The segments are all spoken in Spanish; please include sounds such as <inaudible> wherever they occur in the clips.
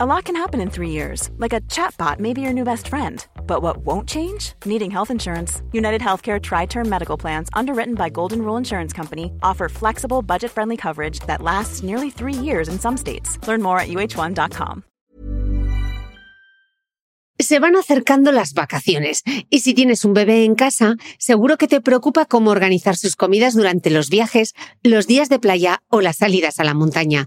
A lot can happen in three years, like a chatbot may be your new best friend. But what won't change? Needing health insurance. United Healthcare Tri Term Medical Plans, underwritten by Golden Rule Insurance Company, offer flexible, budget friendly coverage that lasts nearly three years in some states. Learn more at uh1.com. Se van acercando las vacaciones y si tienes un bebé en casa, seguro que te preocupa cómo organizar sus comidas durante los viajes, los días de playa o las salidas a la montaña.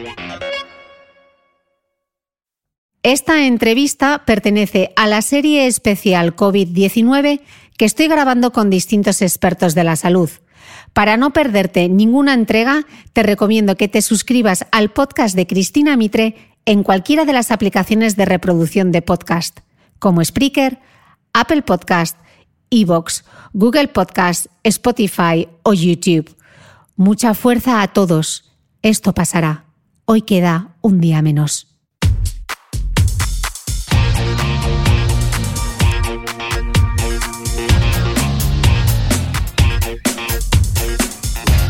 Esta entrevista pertenece a la serie especial COVID-19 que estoy grabando con distintos expertos de la salud. Para no perderte ninguna entrega, te recomiendo que te suscribas al podcast de Cristina Mitre en cualquiera de las aplicaciones de reproducción de podcast, como Spreaker, Apple Podcast, Evox, Google Podcast, Spotify o YouTube. Mucha fuerza a todos. Esto pasará. Hoy queda un día menos.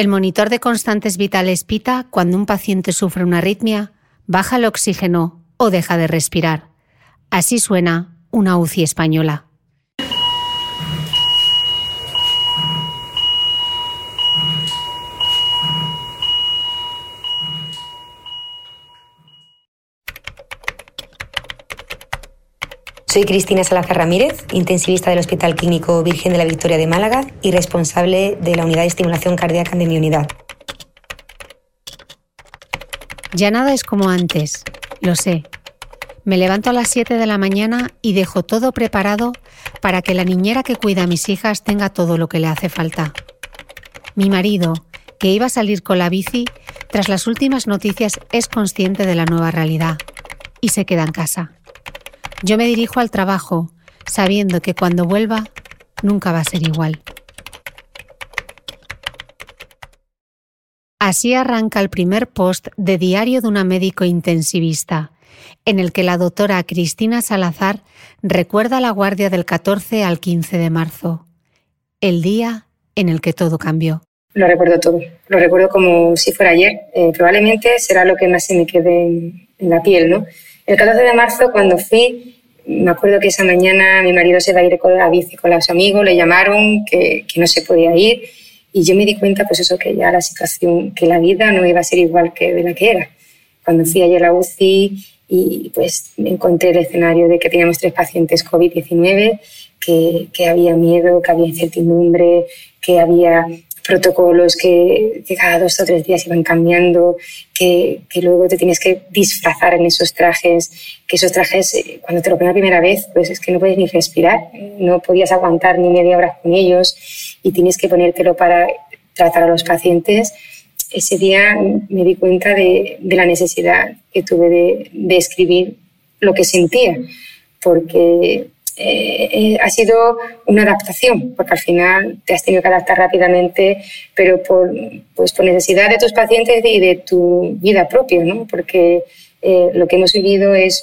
El monitor de constantes vitales pita cuando un paciente sufre una arritmia, baja el oxígeno o deja de respirar. Así suena una UCI española. Soy Cristina Salazar Ramírez, intensivista del Hospital Clínico Virgen de la Victoria de Málaga y responsable de la unidad de estimulación cardíaca de mi unidad. Ya nada es como antes, lo sé. Me levanto a las 7 de la mañana y dejo todo preparado para que la niñera que cuida a mis hijas tenga todo lo que le hace falta. Mi marido, que iba a salir con la bici, tras las últimas noticias es consciente de la nueva realidad y se queda en casa. Yo me dirijo al trabajo, sabiendo que cuando vuelva nunca va a ser igual. Así arranca el primer post de Diario de una médico intensivista, en el que la doctora Cristina Salazar recuerda la guardia del 14 al 15 de marzo, el día en el que todo cambió. Lo recuerdo todo, lo recuerdo como si fuera ayer. Eh, probablemente será lo que más se me quede en, en la piel, ¿no? El 14 de marzo, cuando fui, me acuerdo que esa mañana mi marido se iba a ir con la bici con los amigos, le llamaron que, no se podía ir y yo me di cuenta, pues eso, que ya la situación, que la vida no iba a ser igual que la que era. Cuando fui ayer a la UCI y pues encontré el escenario de que teníamos tres pacientes COVID-19, que, que había miedo, que había incertidumbre, que había protocolos que, cada dos o tres días iban cambiando, que, que, luego te tienes que disfrazar en esos trajes, que esos trajes, eh, cuando te lo pones la primera vez, pues es que no puedes ni respirar, no podías aguantar ni media hora con ellos y tienes que ponértelo para tratar a los pacientes. Ese día me di cuenta de, de la necesidad que tuve de, de escribir lo que sentía, porque eh, eh, ha sido una adaptación, porque al final te has tenido que adaptar rápidamente, pero por, pues por necesidad de tus pacientes y de tu vida propia, ¿no? porque eh, lo que hemos vivido es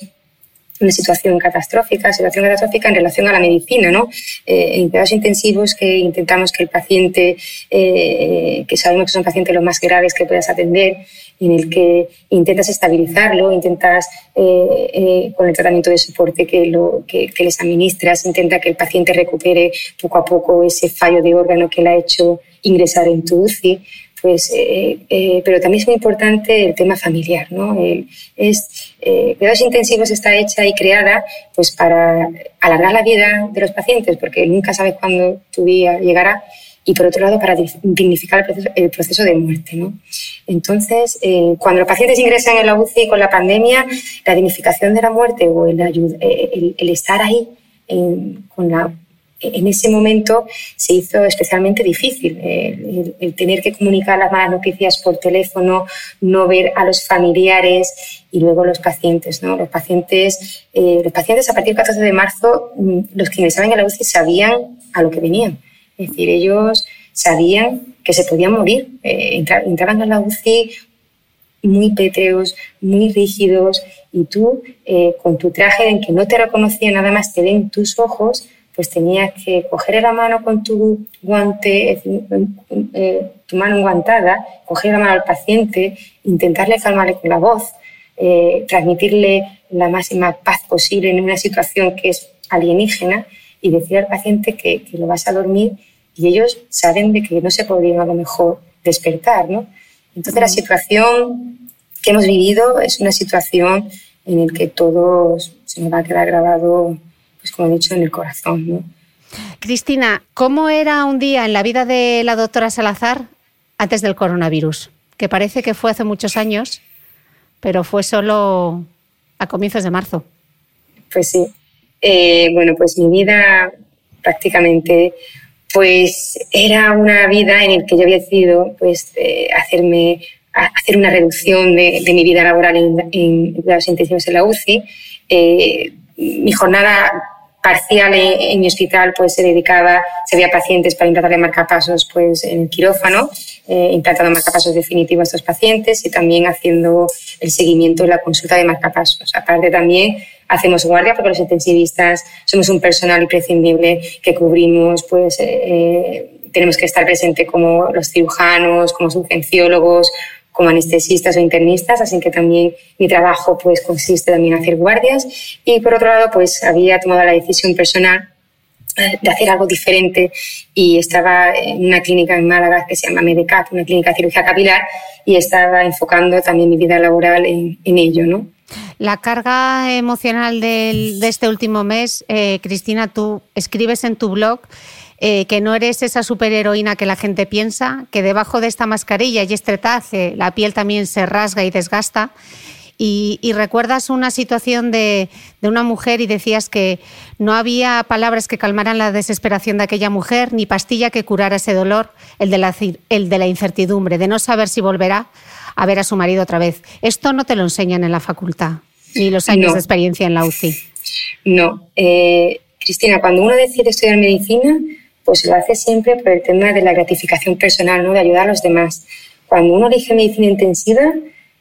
una situación catastrófica, situación catastrófica en relación a la medicina, ¿no? Eh, en cuidados intensivos que intentamos que el paciente, eh, que sabemos que son pacientes los más graves que puedas atender, en el que intentas estabilizarlo, intentas eh, con el tratamiento de soporte que, lo, que, que, les administras, intenta que el paciente recupere poco a poco ese fallo de órgano que le ha hecho ingresar en tu UCI pues, eh, eh, pero también es muy importante el tema familiar, ¿no? es, eh, cuidados intensivos está hecha y creada pues para alargar la vida de los pacientes, porque nunca sabes cuándo tu día llegará, y por otro lado para dignificar el proceso, de muerte, ¿no? Entonces, eh, cuando los pacientes ingresan en la UCI con la pandemia, la dignificación de la muerte o el, el, el estar ahí con la en ese momento se hizo especialmente difícil eh, el, tener que comunicar las malas noticias por teléfono, no ver a los familiares y luego los pacientes. ¿no? Los, pacientes eh, los pacientes a partir del 14 de marzo, mm, los que ingresaban en la UCI sabían a lo que venían. Es decir, ellos sabían que se podían morir. Eh, entraban a la UCI muy pétreos, muy rígidos y tú con tu traje en que no te reconocía nada más te ven tus ojos, pues tenías que coger la mano con tu guante, eh, tu mano enguantada, coger la mano al paciente, intentarle calmarle con la voz, eh, transmitirle la máxima paz posible en una situación que es alienígena y decir al paciente que, lo vas a dormir y ellos saben de que no se podrían a lo mejor despertar, ¿no? Entonces la situación que hemos vivido es una situación en la que todos se nos va a quedar grabado pues, como he dicho, en el corazón. Cristina, ¿cómo era un día en la vida de la doctora Salazar antes del coronavirus? Que parece que fue hace muchos años, pero fue solo a comienzos de marzo. Pues sí. Eh, bueno, pues mi vida prácticamente pues era una vida en la que yo había decidido pues hacerme hacer una reducción de, mi vida laboral en, en cuidados intensivos en la UCI. Eh, mi jornada parcial en, mi hospital pues se dedicaba, se veía pacientes para implantar de marcapasos pues en quirófano, eh, implantando marcapasos definitivos a estos pacientes y también haciendo el seguimiento y la consulta de marcapasos. Aparte también hacemos guardia porque los intensivistas somos un personal imprescindible que cubrimos pues eh, eh, tenemos que estar presente como los cirujanos, como urgenciólogos, como anestesistas o internistas, así que también mi trabajo pues consiste también en hacer guardias y por otro lado pues había tomado la decisión personal eh, de hacer algo diferente y estaba en una clínica en Málaga que se llama Medecat, una clínica de cirugía capilar y estaba enfocando también mi vida laboral en, ello, ¿no? La carga emocional de este último mes, eh, Cristina, tú escribes en tu blog eh, que no eres esa superheroína que la gente piensa, que debajo de esta mascarilla y este traje la piel también se rasga y desgasta. Y, recuerdas una situación de, una mujer y decías que no había palabras que calmaran la desesperación de aquella mujer, ni pastilla que curara ese dolor, el de la, el de la incertidumbre, de no saber si volverá a ver a su marido otra vez. Esto no te lo enseñan en la facultad, ni los años de experiencia en la UCI. No. Eh, Cristina, cuando uno decide estudiar medicina, pues lo hace siempre por el tema de la gratificación personal, ¿no? de ayudar a los demás. Cuando uno elige medicina intensiva,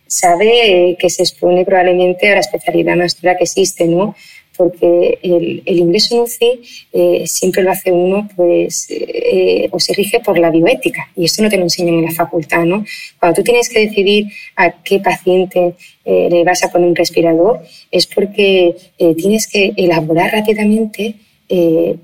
sabe eh, que se expone probablemente a la especialidad más dura que existe, ¿no? porque el, ingreso en UCI eh, siempre lo hace uno, pues, eh, o se rige por la bioética, y esto no te lo enseñan en la facultad, ¿no? Cuando tú tienes que decidir a qué paciente le vas a poner un respirador, es porque tienes que elaborar rápidamente,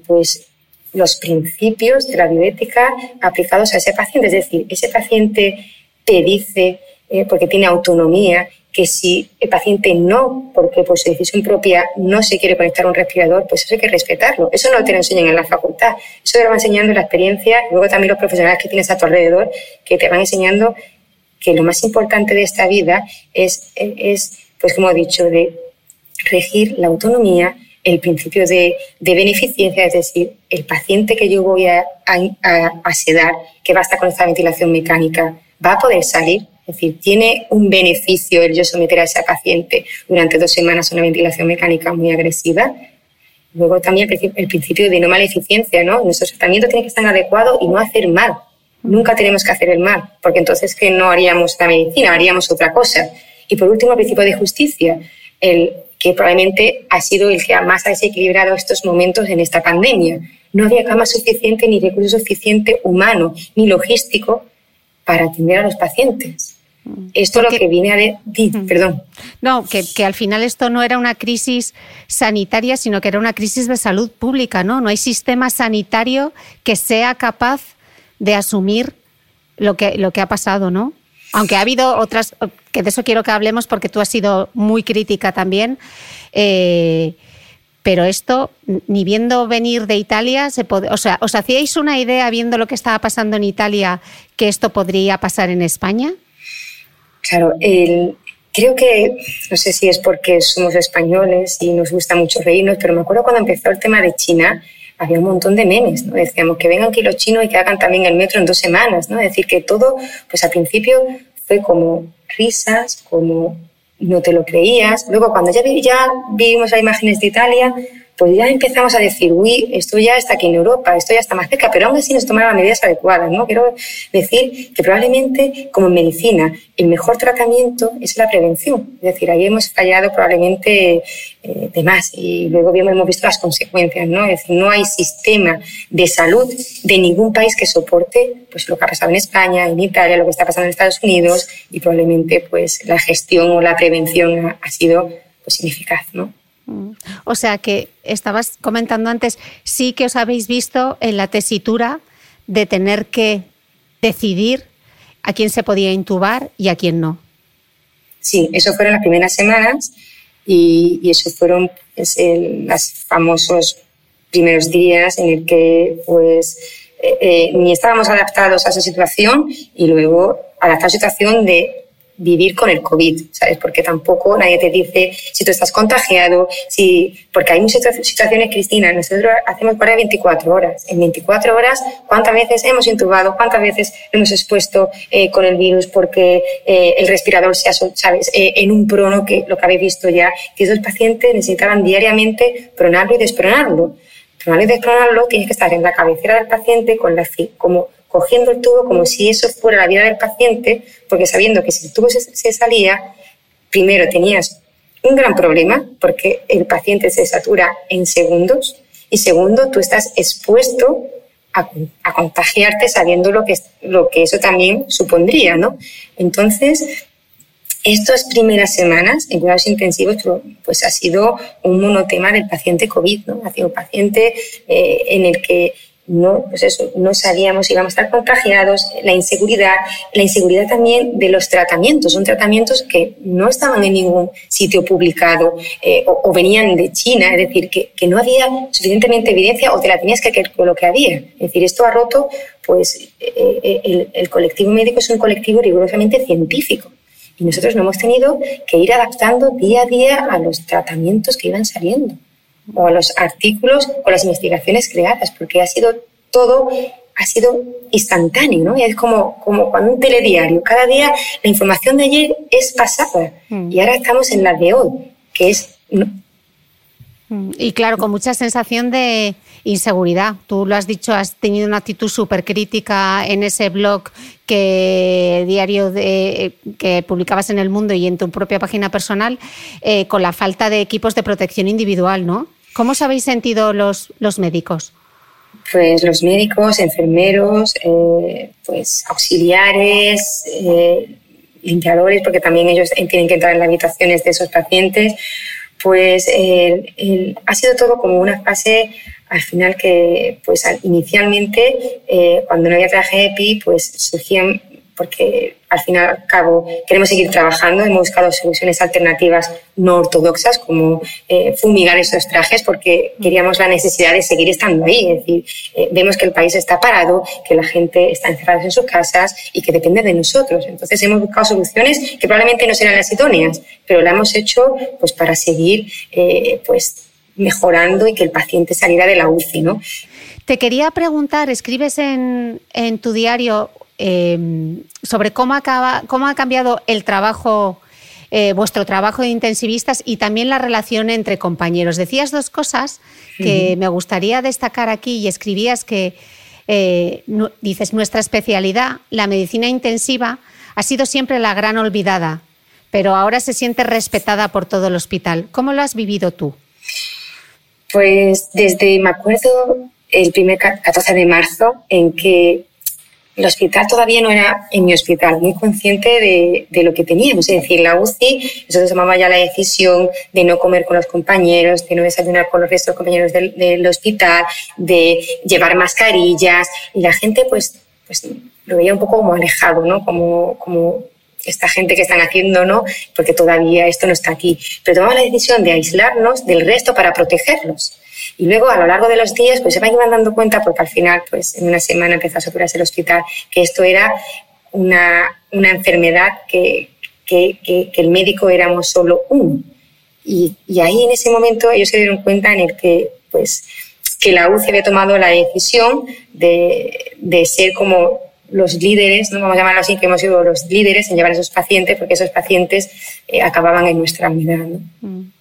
pues, los principios de la bioética aplicados a ese paciente. Es decir, ese paciente te dice, eh, porque tiene autonomía, que si el paciente no, porque por su decisión propia no se quiere conectar a un respirador, pues eso hay que respetarlo. Eso no te lo enseñan en la facultad. Eso te lo va enseñando la experiencia y luego también los profesionales que tienes a tu alrededor que te van enseñando que lo más importante de esta vida es, es pues como he dicho, de regir la autonomía, el principio de, beneficencia, es decir, el paciente que yo voy a, a, sedar, que va a estar con esta ventilación mecánica, va a poder salir. Es decir, tiene un beneficio el yo someter a ese paciente durante dos semanas una ventilación mecánica muy agresiva. Luego también el principio de no maleficiencia, ¿no? Nuestro tratamiento tiene que estar adecuado y no hacer mal. Nunca tenemos que hacer el mal, porque entonces que no haríamos la medicina, haríamos otra cosa. Y por último, el principio de justicia, el que probablemente ha sido el que más ha desequilibrado estos momentos en esta pandemia. No había cama suficiente ni recurso suficiente humano ni logístico para atender a los pacientes. Esto es lo que viene a decir, perdón. No, que, que, al final esto no era una crisis sanitaria, sino que era una crisis de salud pública, ¿no? No hay sistema sanitario que sea capaz de asumir lo que, lo que ha pasado, ¿no? Aunque ha habido otras, que de eso quiero que hablemos porque tú has sido muy crítica también. Eh, pero esto, ni viendo venir de Italia, se o sea, ¿os hacíais una idea viendo lo que estaba pasando en Italia que esto podría pasar en España? Claro, creo que, no sé si es porque somos españoles y nos gusta mucho reírnos, pero me acuerdo cuando empezó el tema de China, había un montón de memes, ¿no? Decíamos que vengan aquí los chinos y que hagan también el metro en dos semanas. Es decir, que todo, pues al principio fue como risas, como no te lo creías. Luego, cuando ya, ya vimos las imágenes de Italia, pues ya empezamos a decir, uy, esto ya está aquí en Europa, esto ya está más cerca, pero aún así nos tomaron las medidas adecuadas, ¿no? Quiero decir que probablemente, como en medicina, el mejor tratamiento es la prevención. Es decir, ahí hemos fallado probablemente eh, de más y luego hemos visto las consecuencias, ¿no? Es decir, no hay sistema de salud de ningún país que soporte pues lo que ha pasado en España, en Italia, lo que está pasando en Estados Unidos y probablemente pues la gestión o la prevención ha, sido pues ineficaz, ¿no? Mm. O sea que estabas comentando antes, sí que os habéis visto en la tesitura de tener que decidir a quién se podía intubar y a quién no. Sí, eso fueron las primeras semanas y, eso fueron pues, los famosos primeros días en el que pues eh, eh, ni estábamos adaptados a esa situación y luego a la situación de vivir con el COVID, ¿sabes? Porque tampoco nadie te dice si tú estás contagiado, si, porque hay muchas situaciones, Cristina, nosotros hacemos guardia 24 horas. En 24 horas, ¿cuántas veces hemos intubado? ¿Cuántas veces hemos expuesto eh, con el virus porque eh, el respirador se ha, ¿sabes? Eh, en un prono, que lo que habéis visto ya, que esos pacientes necesitaban diariamente pronarlo y despronarlo. Pronarlo y despronarlo tienes que estar en la cabecera del paciente con la, como cogiendo el tubo como si eso fuera la vida del paciente, porque sabiendo que si el tubo se, salía, primero tenías un gran problema, porque el paciente se satura en segundos, y segundo, tú estás expuesto a, contagiarte sabiendo lo que, lo que eso también supondría, ¿no? Entonces, estas primeras semanas en cuidados intensivos pues ha sido un monotema del paciente COVID, ¿no? Ha sido un paciente eh, en el que no, pues eso, no sabíamos si íbamos a estar contagiados, la inseguridad, la inseguridad también de los tratamientos. Son tratamientos que no estaban en ningún sitio publicado eh, o, venían de China, es decir, que, que, no había suficientemente evidencia o te la tenías que creer con lo que había. Es decir, esto ha roto, pues eh, eh, el, el colectivo médico es un colectivo rigurosamente científico. Y nosotros no hemos tenido que ir adaptando día a día a los tratamientos que iban saliendo o los artículos o las investigaciones creadas, porque ha sido todo ha sido instantáneo, ¿no? Es como, como cuando un telediario, cada día la información de ayer es pasada mm. y ahora estamos en la de hoy, que es... Mm, y claro, con mucha sensación de inseguridad. Tú lo has dicho, has tenido una actitud súper crítica en ese blog que diario de, que publicabas en El Mundo y en tu propia página personal, eh, con la falta de equipos de protección individual, ¿no? ¿Cómo os habéis sentido los, los médicos? Pues los médicos, enfermeros, eh, pues auxiliares, eh, limpiadores, porque también ellos tienen que entrar en las habitaciones de esos pacientes, pues ha sido todo como una fase al final que pues inicialmente eh, cuando no había traje EPI pues surgían porque al final al cabo queremos seguir trabajando, hemos buscado soluciones alternativas no ortodoxas como eh, fumigar esos trajes porque queríamos la necesidad de seguir estando ahí, es decir, eh, vemos que el país está parado, que la gente está encerrada en sus casas y que depende de nosotros. Entonces hemos buscado soluciones que probablemente no serán las idóneas, pero la hemos hecho pues para seguir pues mejorando y que el paciente saliera de la UCI. ¿no? Te quería preguntar, escribes en, en tu diario em, sobre cómo, acaba, cómo ha cambiado el trabajo, eh, vuestro trabajo de intensivistas y también la relación entre compañeros. Decías dos cosas que me gustaría destacar aquí y escribías que, eh, dices, nuestra especialidad, la medicina intensiva, ha sido siempre la gran olvidada pero ahora se siente respetada por todo el hospital. ¿Cómo lo has vivido tú? Pues desde, me acuerdo, el primer 14 de marzo, en que el hospital todavía no era en mi hospital, muy consciente de, de, lo que teníamos. Es decir, la UCI, se tomaba ya la decisión de no comer con los compañeros, de no desayunar con los restos compañeros del, del, hospital, de llevar mascarillas. Y la gente, pues, pues lo veía un poco como alejado, ¿no? Como, como esta gente que están haciendo, ¿no? Porque todavía esto no está aquí. Pero tomaba la decisión de aislarnos del resto para protegerlos. Y luego, a lo largo de los días, pues se van dando cuenta, porque al final, pues en una semana empezó a saturarse el hospital, que esto era una, una enfermedad que, que, que, el médico éramos solo uno. Y, y, ahí, en ese momento, ellos se dieron cuenta en el que, pues, que la UCI había tomado la decisión de, de ser como los líderes, ¿no? vamos a llamarlo así, que hemos sido los líderes en llevar a esos pacientes, porque esos pacientes eh, acababan en nuestra unidad. ¿no? Mm.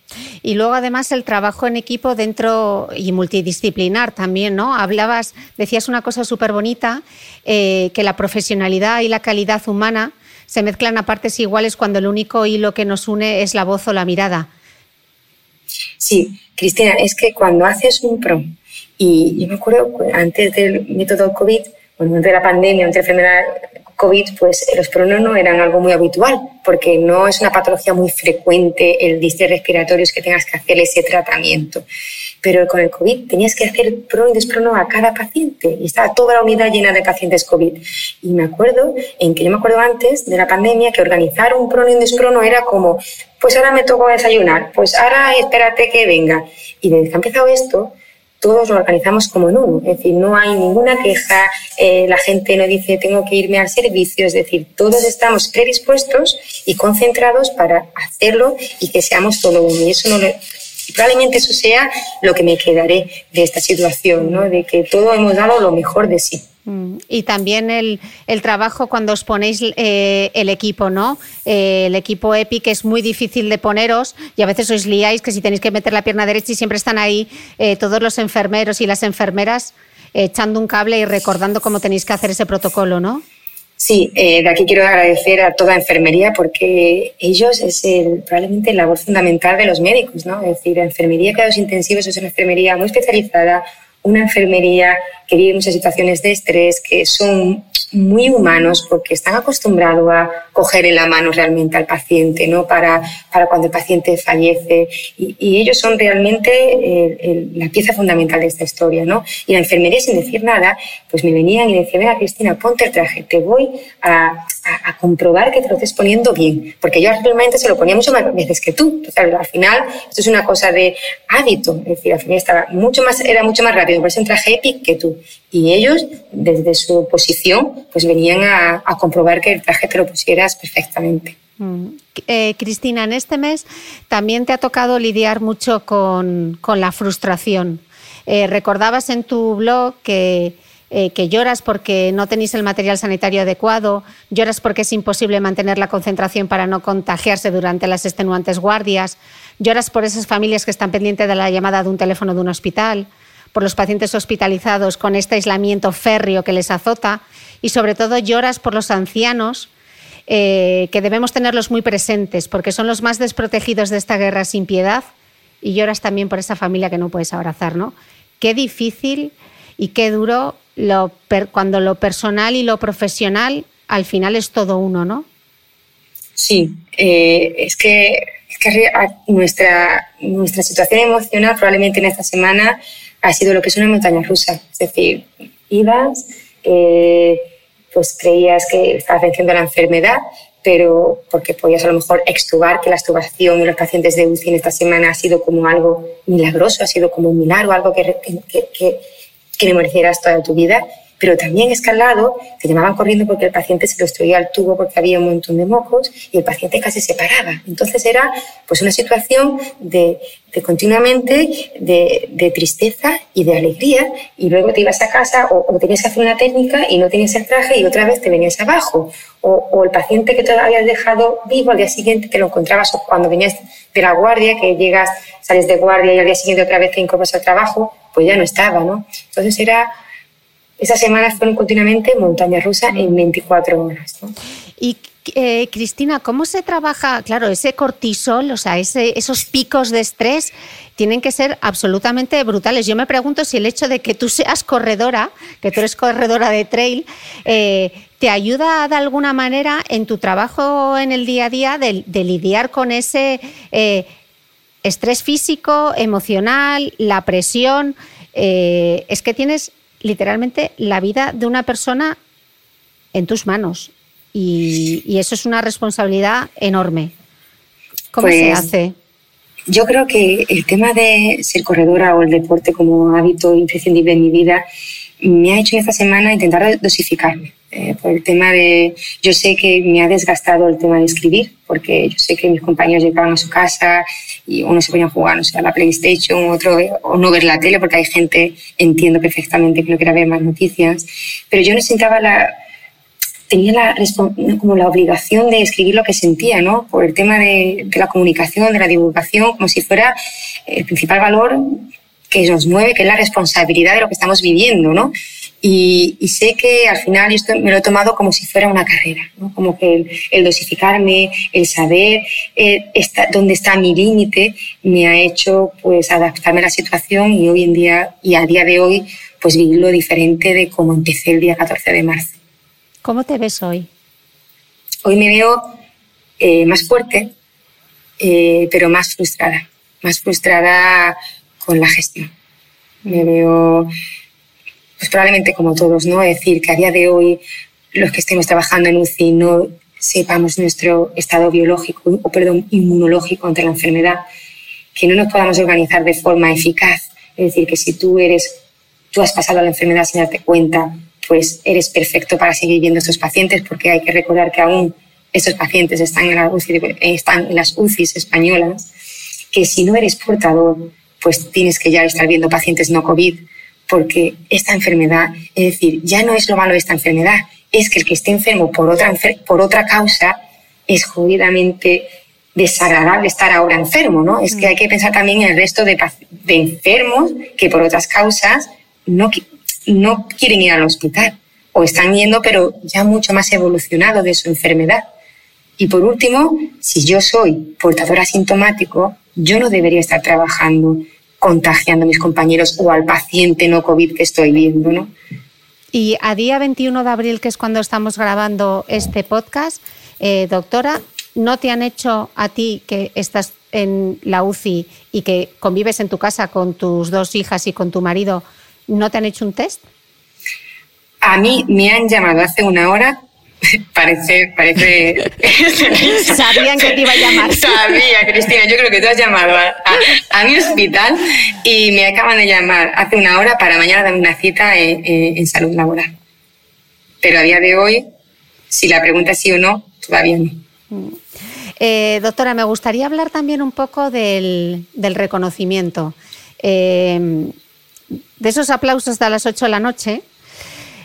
Y luego además el trabajo en equipo dentro y multidisciplinar también, ¿no? Hablabas, decías una cosa súper bonita, eh, que la profesionalidad y la calidad humana se mezclan a partes iguales cuando el único hilo que nos une es la voz o la mirada. Sí, Cristina, es que cuando haces un PRO, y yo me acuerdo antes del método COVID, antes de la pandemia, de la enfermedad COVID, pues los pronos no eran algo muy habitual, porque no es una patología muy frecuente el distés respiratorios que tengas que hacer ese tratamiento. Pero con el COVID tenías que hacer prono y desprono a cada paciente y estaba toda la unidad llena de pacientes COVID. Y me acuerdo, en que yo me acuerdo antes de la pandemia, que organizar un prono y un desprono era como, pues ahora me toca desayunar, pues ahora espérate que venga. Y desde que ha empezado esto, todos lo organizamos como en uno, es decir, no hay ninguna queja, eh, la gente no dice tengo que irme al servicio, es decir, todos estamos predispuestos y concentrados para hacerlo y que seamos todo uno. Y eso no probablemente eso sea lo que me quedaré de esta situación, ¿no? de que todos hemos dado lo mejor de sí. Mm, y también el, trabajo cuando os ponéis eh, el equipo, ¿no? Eh, el equipo EPI, que es muy difícil de poneros y a veces os liáis que si tenéis que meter la pierna derecha y siempre están ahí eh, todos los enfermeros y las enfermeras echando un cable y recordando cómo tenéis que hacer ese protocolo, ¿no? Sí, de aquí quiero agradecer a toda enfermería porque ellos es probablemente la voz fundamental de los médicos, ¿no? Es decir, la enfermería cuidados intensivos es una enfermería muy especializada, una enfermería que vive muchas situaciones de estrés, que son muy humanos porque están acostumbrados a coger en la mano realmente al paciente, ¿no? Para, para cuando el paciente fallece. Y, y ellos son realmente el, el, la pieza fundamental de esta historia, ¿no? Y la enfermería, sin decir nada, pues me venían y decían, mira, Cristina, ponte el traje, te voy a, a, comprobar que te lo estés poniendo bien. Porque yo realmente se lo ponía mucho más veces que tú. Al final, esto es una cosa de hábito. Es decir, al final estaba mucho más, era mucho más rápido por ese traje EPIC que tú. Y ellos, desde su posición, pues venían a, a comprobar que el traje te lo pusieras perfectamente. Mm. Eh, Cristina, en este mes también te ha tocado lidiar mucho con, con la frustración. Eh, recordabas en tu blog que, eh, que lloras porque no tenéis el material sanitario adecuado, lloras porque es imposible mantener la concentración para no contagiarse durante las extenuantes guardias, lloras por esas familias que están pendientes de la llamada de un teléfono de un hospital por los pacientes hospitalizados con este aislamiento férreo que les azota y sobre todo lloras por los ancianos eh, que debemos tenerlos muy presentes porque son los más desprotegidos de esta guerra sin piedad y lloras también por esa familia que no puedes abrazar, ¿no? Qué difícil y qué duro cuando lo personal y lo profesional al final es todo uno, ¿no? Sí, eh, es que, es que nuestra, situación emocional probablemente en esta semana ha sido lo que es una montaña rusa. Es decir, ibas, eh, pues creías que estabas venciendo la enfermedad, pero porque podías a lo mejor extubar que la extubación en los pacientes de UCI en esta semana ha sido como algo milagroso, ha sido como un milagro, algo que, que memorizarás toda tu vida pero también escalado, te llamaban corriendo porque el paciente se lo obstruía el tubo porque había un montón de mocos y el paciente casi se paraba. Entonces era pues una situación de, de continuamente de, de, tristeza y de alegría y luego te ibas a casa o, o, tenías que hacer una técnica y no tenías el traje y otra vez te venías abajo. O, o el paciente que todavía habías dejado vivo al día siguiente te lo encontrabas o cuando venías de la guardia, que llegas, sales de guardia y al día siguiente otra vez te incorporas al trabajo, pues ya no estaba, ¿no? Entonces era esas semanas fueron continuamente montaña rusa en 24 horas. ¿Y eh, Cristina, ¿cómo se trabaja? Claro, ese cortisol, o sea, ese, esos picos de estrés tienen que ser absolutamente brutales. Yo me pregunto si el hecho de que tú seas corredora, que tú eres corredora de trail, eh, te ayuda de alguna manera en tu trabajo en el día a día de, lidiar con ese eh, estrés físico, emocional, la presión. es que tienes literalmente la vida de una persona en tus manos y, eso es una responsabilidad enorme. ¿Cómo se pues, hace? Yo creo que el tema de ser corredora o el deporte como hábito imprescindible en mi vida me ha hecho esta semana intentar dosificarme. Eh, por el tema de, yo sé que me ha desgastado el tema de escribir, porque yo sé que mis compañeros llegaban a su casa y uno se ponía a jugar, no sé, a la PlayStation, otro, o no ver la tele, porque hay gente, entiendo perfectamente que no quiere ver más noticias, pero yo necesitaba la, tenía la, como la obligación de escribir lo que sentía, ¿no? Por el tema de, la comunicación, de la divulgación, como si fuera el principal valor que nos mueve, que es la responsabilidad de lo que estamos viviendo, ¿no? Y, sé que al final esto me lo he tomado como si fuera una carrera, ¿no? Como que el, dosificarme, el saber eh, dónde está mi límite, me ha hecho pues adaptarme a la situación y hoy en día, y a día de hoy, pues vivirlo diferente de cómo empecé el día 14 de marzo. ¿Cómo te ves hoy? Hoy me veo eh, más fuerte, eh, pero más frustrada, más frustrada con la gestión. Me veo, pues probablemente como todos, ¿no? Es decir, que a día de hoy los que estemos trabajando en UCI no sepamos nuestro estado biológico, o perdón, inmunológico ante la enfermedad, que no nos podamos organizar de forma eficaz. Es decir, que si tú eres, tú has pasado la enfermedad sin darte cuenta, pues eres perfecto para seguir viendo a estos pacientes, porque hay que recordar que aún estos pacientes están en, la están en las UCIs españolas, que si no eres portador, pues tienes que ya estar viendo pacientes no COVID, porque esta enfermedad, es decir, ya no es lo malo de esta enfermedad, es que el que esté enfermo por otra, por otra causa es jodidamente desagradable estar ahora enfermo, ¿no? Es que hay que pensar también en el resto de, de enfermos que por otras causas no, no quieren ir al hospital o están yendo pero ya mucho más evolucionado de su enfermedad. Y por último, si yo soy portador asintomático, yo no debería estar trabajando contagiando a mis compañeros o al paciente no COVID que estoy viendo, ¿no? Y a día 21 de abril, que es cuando estamos grabando este podcast, eh, doctora, ¿no te han hecho a ti que estás en la UCI y que convives en tu casa con tus dos hijas y con tu marido, ¿No te han hecho un test? A mí me han llamado hace una hora. <laughs> Parece, parece. <laughs> Sabían que te iba a llamar. <laughs> Sabía, Cristina. Yo creo que tú has llamado a, mi hospital y me acaban de llamar hace una hora para mañana darme una cita en, salud laboral. Pero a día de hoy, si la pregunta es sí o no, todavía no. Mm. Eh, doctora, me gustaría hablar también un poco del, reconocimiento. Eh, de esos aplausos de las 8 de la noche,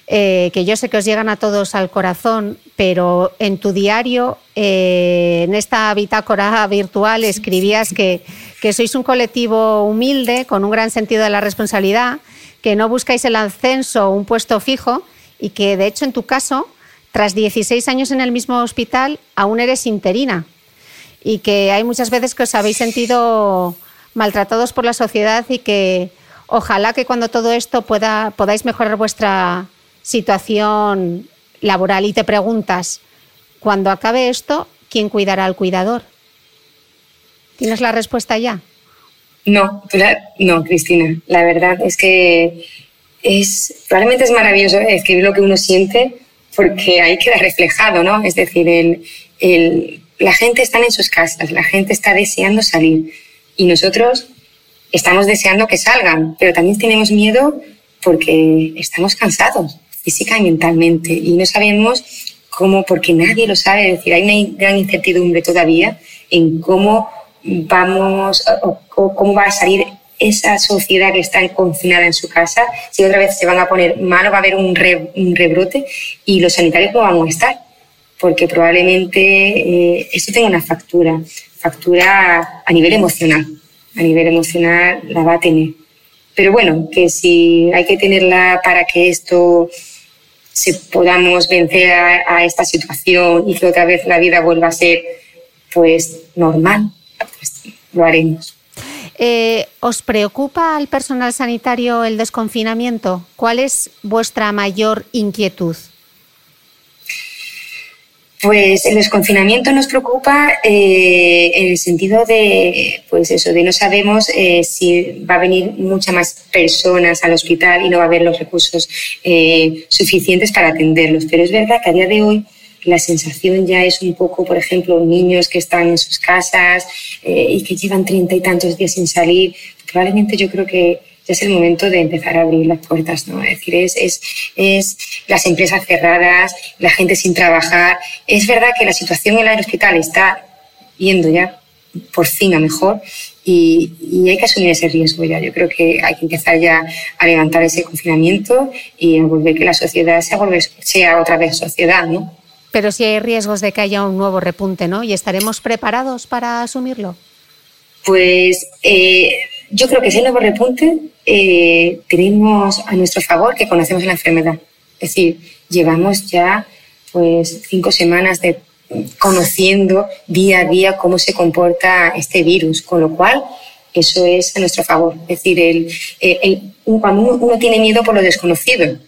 eh, que yo sé que os llegan a todos al corazón, pero en tu diario, eh, en esta bitácora virtual, escribías que, que, sois un colectivo humilde, con un gran sentido de la responsabilidad, que no buscáis el ascenso o un puesto fijo y que, de hecho, en tu caso, tras 16 años en el mismo hospital, aún eres interina. Y que hay muchas veces que os habéis sentido maltratados por la sociedad y que Ojalá que cuando todo esto pueda, podáis mejorar vuestra situación laboral y te preguntas, cuando acabe esto, ¿quién cuidará al cuidador? ¿Tienes la respuesta ya? No, no, Cristina. La verdad es que es, probablemente es maravilloso escribir lo que uno siente porque ahí queda reflejado, ¿no? Es decir, el, la gente está en sus casas, la gente está deseando salir y nosotros estamos deseando que salgan, pero también tenemos miedo porque estamos cansados física y mentalmente y no sabemos cómo, porque nadie lo sabe, es decir, hay una gran incertidumbre todavía en cómo vamos o, cómo va a salir esa sociedad que está confinada en su casa, si otra vez se van a poner mal o va a haber un, rebrote y los sanitarios no van a estar, porque probablemente eh, esto tenga una factura, factura a nivel emocional a nivel emocional la va a tener. Pero bueno, que si hay que tenerla para que esto se podamos vencer a, esta situación y que otra vez la vida vuelva a ser pues normal, pues, lo haremos. Eh, ¿Os preocupa al personal sanitario el desconfinamiento? ¿Cuál es vuestra mayor inquietud? Pues el desconfinamiento nos preocupa eh, en el sentido de, pues eso, de no sabemos eh, si va a venir muchas más personas al hospital y no va a haber los recursos eh, suficientes para atenderlos. Pero es verdad que a día de hoy la sensación ya es un poco, por ejemplo, niños que están en sus casas y que llevan treinta y tantos días sin salir. Probablemente yo creo que es el momento de empezar a abrir las puertas, ¿no? Es decir, es, es, es, las empresas cerradas, la gente sin trabajar. Es verdad que la situación en el hospital está yendo ya por fin a mejor y, y, hay que asumir ese riesgo ya. Yo creo que hay que empezar ya a levantar ese confinamiento y a volver que la sociedad sea, sea otra vez sociedad, ¿no? Pero si hay riesgos de que haya un nuevo repunte, ¿no? ¿Y estaremos preparados para asumirlo? Pues eh, yo creo que ese nuevo repunte eh, tenemos a nuestro favor que conocemos la enfermedad. Es decir, llevamos ya pues cinco semanas de conociendo día a día cómo se comporta este virus, con lo cual eso es a nuestro favor. Es decir, el, el, cuando uno tiene miedo por lo desconocido,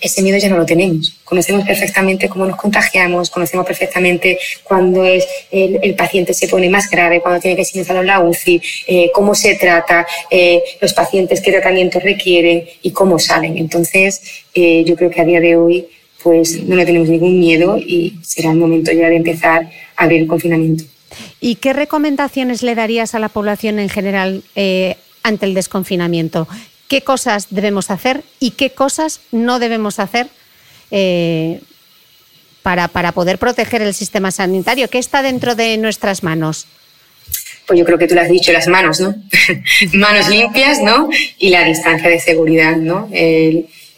ese miedo ya no lo tenemos. Conocemos perfectamente cómo nos contagiamos, conocemos perfectamente cuándo es el, paciente se pone más grave, cuándo tiene que ser ingresado en la UCI, eh, cómo se trata, eh, los pacientes qué tratamientos requieren y cómo salen. Entonces, eh, yo creo que a día de hoy pues no le tenemos ningún miedo y será el momento ya de empezar a abrir el confinamiento. ¿Y qué recomendaciones le darías a la población en general ante el desconfinamiento? Qué cosas debemos hacer y qué cosas no debemos hacer eh, para, para poder proteger el sistema sanitario. ¿Qué está dentro de nuestras manos? Pues yo creo que tú lo has dicho, las manos, ¿no? <laughs> manos limpias, ¿no? Y la distancia de seguridad, ¿no?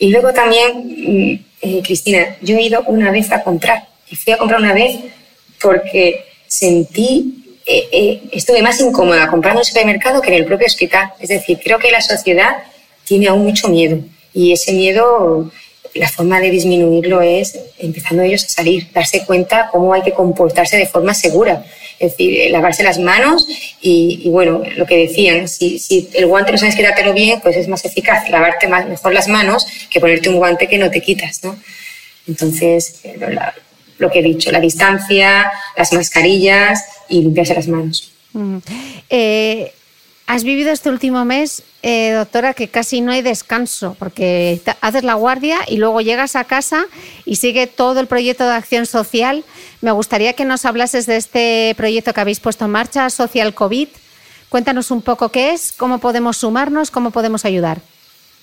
y luego también, mm, eh, Cristina, yo he ido una vez a comprar. Y fui a comprar una vez porque sentí, eh, estuve más incómoda comprando en el supermercado que en el propio hospital. Es decir, creo que la sociedad tiene aún mucho miedo. Y ese miedo, la forma de disminuirlo es empezando ellos a salir, darse cuenta cómo hay que comportarse de forma segura. Es decir, eh, lavarse las manos y, bueno, lo que decían, si, el guante no sabes quitártelo bien, pues es más eficaz lavarte mejor las manos que ponerte un guante que no te quitas, ¿no? Entonces, eh, lo, que he dicho, la distancia, las mascarillas y limpiarse las manos. Mm. Eh, Has vivido este último mes, eh, doctora, que casi no hay descanso, porque haces la guardia y luego llegas a casa y sigue todo el proyecto de acción social. Me gustaría que nos hablases de este proyecto que habéis puesto en marcha, Social COVID. Cuéntanos un poco qué es, cómo podemos sumarnos, cómo podemos ayudar.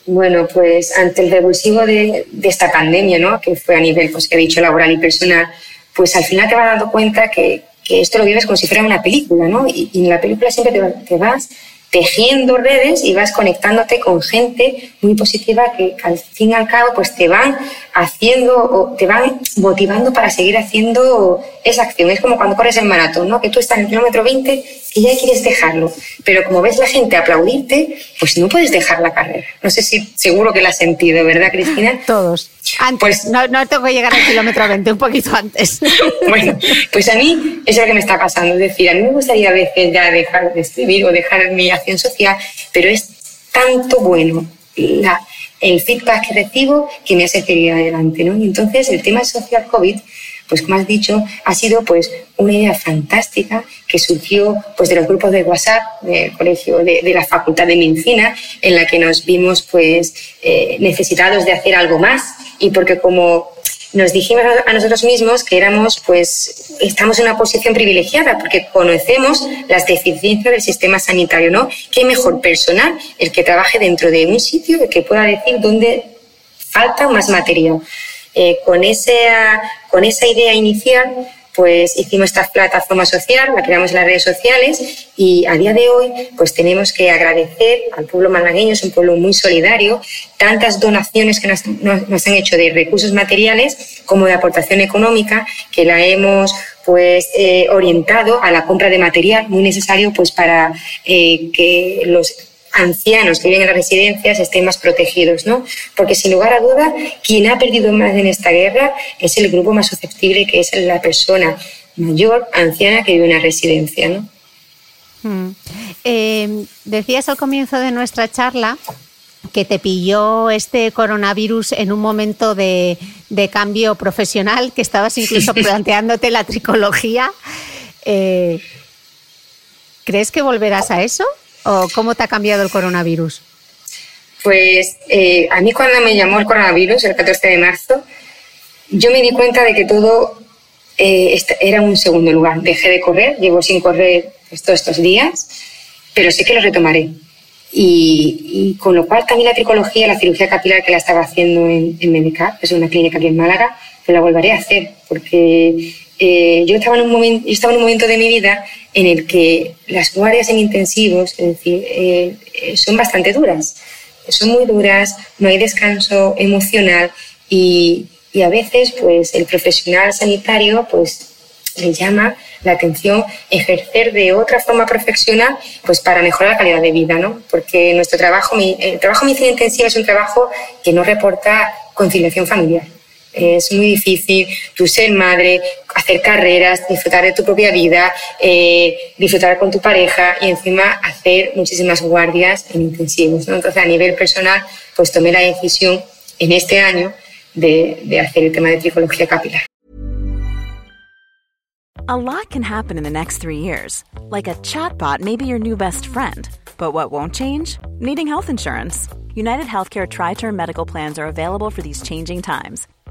Bueno, pues ante el revulsivo de, esta pandemia, ¿no? que fue a nivel, pues he dicho, laboral y personal, pues al final te vas dando cuenta que, esto lo vives como si fuera una película, ¿no? Y, en la película siempre te, te vas tejiendo redes y vas conectándote con gente muy positiva que al fin y al cabo pues te van haciendo o te van motivando para seguir haciendo esa acción. Es como cuando corres el maratón, ¿no? Que tú estás en el kilómetro 20 y ya quieres dejarlo, pero como ves la gente aplaudirte, pues no puedes dejar la carrera. No sé si seguro que la has sentido, ¿verdad, Cristina? <laughs> Todos. Antes, pues, no, no tengo que llegar al kilómetro 20, un poquito antes. <laughs> bueno, pues a mí eso es lo que me está pasando. Es decir, a mí me gustaría a veces ya dejar de escribir o dejar mi social, pero es tanto bueno el feedback que recibo que me hace seguir adelante. ¿no? Y entonces el tema social COVID, pues como has dicho, ha sido pues una idea fantástica que surgió pues de los grupos de WhatsApp del colegio de, de la Facultad de Medicina, en la que nos vimos pues eh, necesitados de hacer algo más y porque como nos dijimos a nosotros mismos que éramos, pues, estamos en una posición privilegiada porque conocemos las deficiencias del sistema sanitario, ¿no? ¿Qué mejor personal el que trabaje dentro de un sitio que pueda decir dónde falta más material? Eh, con, esa, con esa idea inicial, pues hicimos esta plataforma social, la creamos en las redes sociales y a día de hoy pues tenemos que agradecer al pueblo malagueño, es un pueblo muy solidario, tantas donaciones que nos, nos han hecho de recursos materiales como de aportación económica que la hemos pues eh, orientado a la compra de material muy necesario pues para eh, que los ancianos que viven en las residencias estén más protegidos, ¿no? Porque sin lugar a duda, quien ha perdido más en esta guerra es el grupo más susceptible, que es la persona mayor, anciana que vive en una residencia, ¿no? Mm. Eh, decías al comienzo de nuestra charla que te pilló este coronavirus en un momento de, cambio profesional, que estabas incluso planteándote la tricología. Eh, ¿Crees que volverás a eso? ¿O cómo te ha cambiado el coronavirus? Pues eh, a mí cuando me llamó el coronavirus, el 14 de marzo, yo me di cuenta de que todo eh, era un segundo lugar. Dejé de correr, llevo sin correr todos estos días, pero sé que lo retomaré. Y, con lo cual también la tricología, la cirugía capilar que la estaba haciendo en, en Medicar, que es una clínica aquí en Málaga, pues la volveré a hacer, porque eh, yo, estaba en un momento, estaba en un momento de mi vida en el que las guardias en intensivos, es decir, eh, son bastante duras, son muy duras, no hay descanso emocional y, y a veces pues el profesional sanitario pues le llama la atención ejercer de otra forma profesional pues para mejorar la calidad de vida, ¿no? Porque nuestro trabajo, el trabajo en medicina intensiva es un trabajo que no reporta conciliación familiar. Es muy difícil tú ser madre, hacer carreras, disfrutar de tu propia vida, eh, disfrutar con tu pareja y encima hacer muchísimas guardias en intensivos. ¿no? Entonces, a nivel personal, pues tomé la decisión en este año de, de hacer el tema de tricología capilar. A lot can happen in the next three years. Like a chatbot may be your new best friend. But what won't change? Needing health insurance. United Healthcare Tri Term Medical Plans are available for these changing times.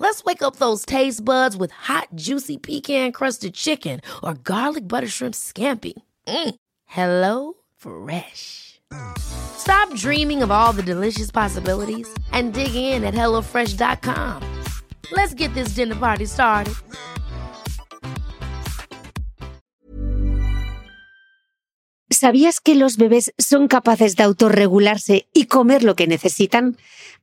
Let's wake up those taste buds with hot, juicy pecan crusted chicken or garlic butter shrimp scampi. Mm. Hello Fresh. Stop dreaming of all the delicious possibilities and dig in at HelloFresh.com. Let's get this dinner party started. ¿Sabías que los bebés son capaces de autorregularse y comer lo que necesitan?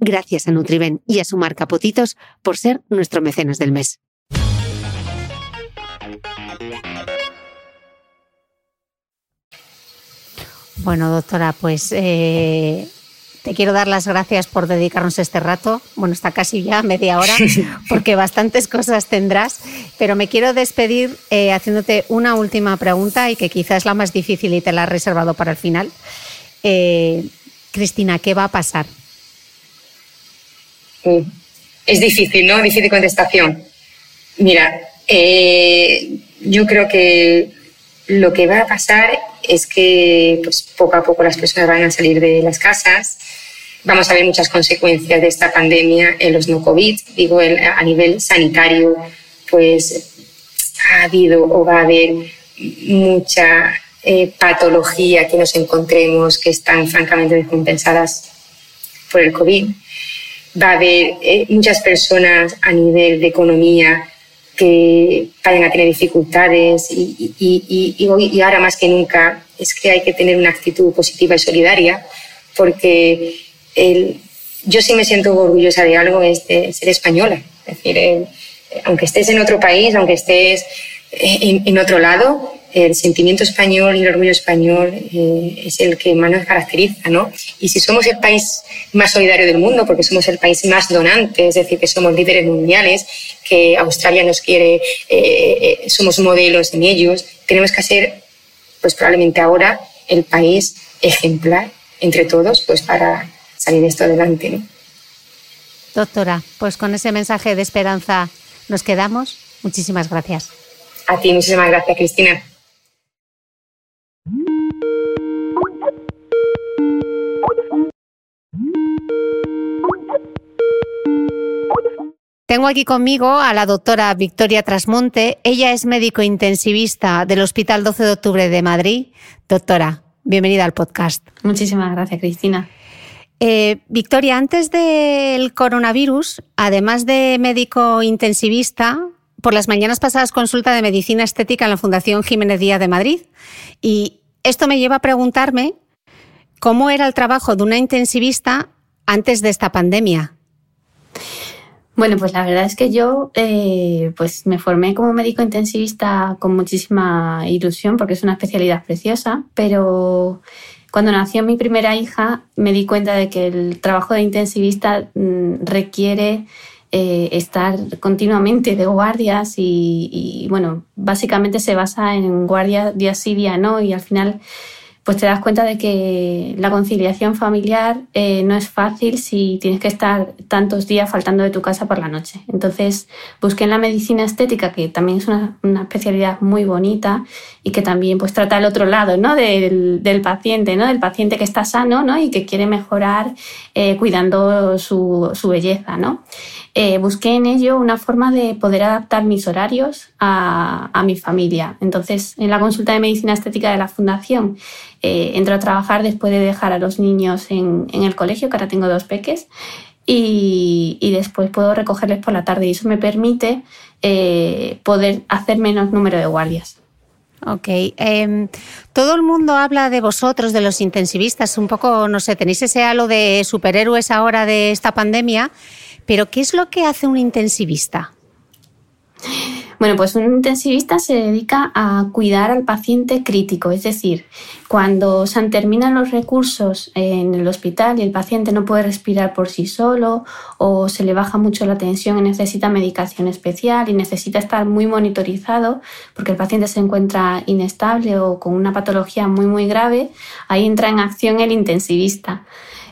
Gracias a Nutriben y a su marca Potitos por ser nuestro mecenas del mes. Bueno, doctora, pues eh, te quiero dar las gracias por dedicarnos este rato. Bueno, está casi ya media hora, porque bastantes cosas tendrás. Pero me quiero despedir eh, haciéndote una última pregunta y que quizás es la más difícil y te la he reservado para el final. Eh, Cristina, ¿qué va a pasar? Es difícil, ¿no? Difícil contestación. Mira, eh, yo creo que lo que va a pasar es que pues, poco a poco las personas van a salir de las casas. Vamos a ver muchas consecuencias de esta pandemia en los no COVID. Digo, a nivel sanitario, pues ha habido o va a haber mucha eh, patología que nos encontremos que están francamente descompensadas por el COVID va a haber eh, muchas personas a nivel de economía que vayan a tener dificultades y, y, y, ahora más que nunca es que hay que tener una actitud positiva y solidaria porque el, yo sí me siento orgullosa de algo es de ser española. Es decir, aunque estés en otro país, aunque estés en, en otro lado, el sentimiento español y el orgullo español eh, es el que más nos caracteriza, ¿no? Y si somos el país más solidario del mundo, porque somos el país más donante, es decir, que somos líderes mundiales, que Australia nos quiere, eh, eh, somos modelos en ellos, tenemos que ser, pues probablemente ahora, el país ejemplar entre todos, pues para salir esto adelante, ¿no? Doctora, pues con ese mensaje de esperanza nos quedamos. Muchísimas gracias. A ti, muchísimas gracias, Cristina. Tengo aquí conmigo a la doctora Victoria Trasmonte. Ella es médico intensivista del Hospital 12 de Octubre de Madrid. Doctora, bienvenida al podcast. Muchísimas gracias, Cristina. Eh, Victoria, antes del coronavirus, además de médico intensivista, por las mañanas pasadas consulta de medicina estética en la Fundación Jiménez Díaz de Madrid. Y esto me lleva a preguntarme cómo era el trabajo de una intensivista antes de esta pandemia. Bueno, pues la verdad es que yo eh, pues me formé como médico intensivista con muchísima ilusión porque es una especialidad preciosa, pero cuando nació mi primera hija me di cuenta de que el trabajo de intensivista mm, requiere eh, estar continuamente de guardias y, bueno, básicamente se basa en guardia día sí, día no y al final pues te das cuenta de que la conciliación familiar eh, no es fácil si tienes que estar tantos días faltando de tu casa por la noche. Entonces busqué en la medicina estética, que también es una, especialidad muy bonita y que también pues trata el otro lado ¿no? del, del, paciente, ¿no? del paciente que está sano ¿no? y que quiere mejorar eh, cuidando su, su, belleza. ¿no? Eh, busqué en ello una forma de poder adaptar mis horarios a, a mi familia. Entonces, en la consulta de medicina estética de la Fundación, eh, entro a trabajar después de dejar a los niños en, en el colegio, que ahora tengo dos peques, y, y, después puedo recogerles por la tarde y eso me permite eh, poder hacer menos número de guardias. Ok. Eh, todo el mundo habla de vosotros, de los intensivistas, un poco, no sé, tenéis ese halo de superhéroes ahora de esta pandemia, pero ¿qué es lo que hace un intensivista? Bueno, pues un intensivista se dedica a cuidar al paciente crítico, es decir, cuando se terminan los recursos en el hospital y el paciente no puede respirar por sí solo o se le baja mucho la tensión y necesita medicación especial y necesita estar muy monitorizado porque el paciente se encuentra inestable o con una patología muy muy grave, ahí entra en acción el intensivista.